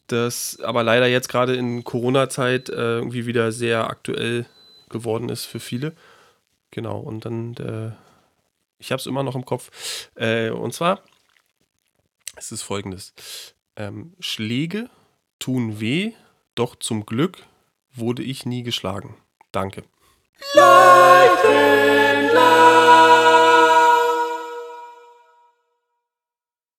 das aber leider jetzt gerade in Corona-Zeit äh, irgendwie wieder sehr aktuell geworden ist für viele. Genau, und dann, äh, ich habe es immer noch im Kopf. Äh, und zwar, es ist folgendes. Ähm, Schläge tun weh, doch zum Glück wurde ich nie geschlagen. Danke. Life in.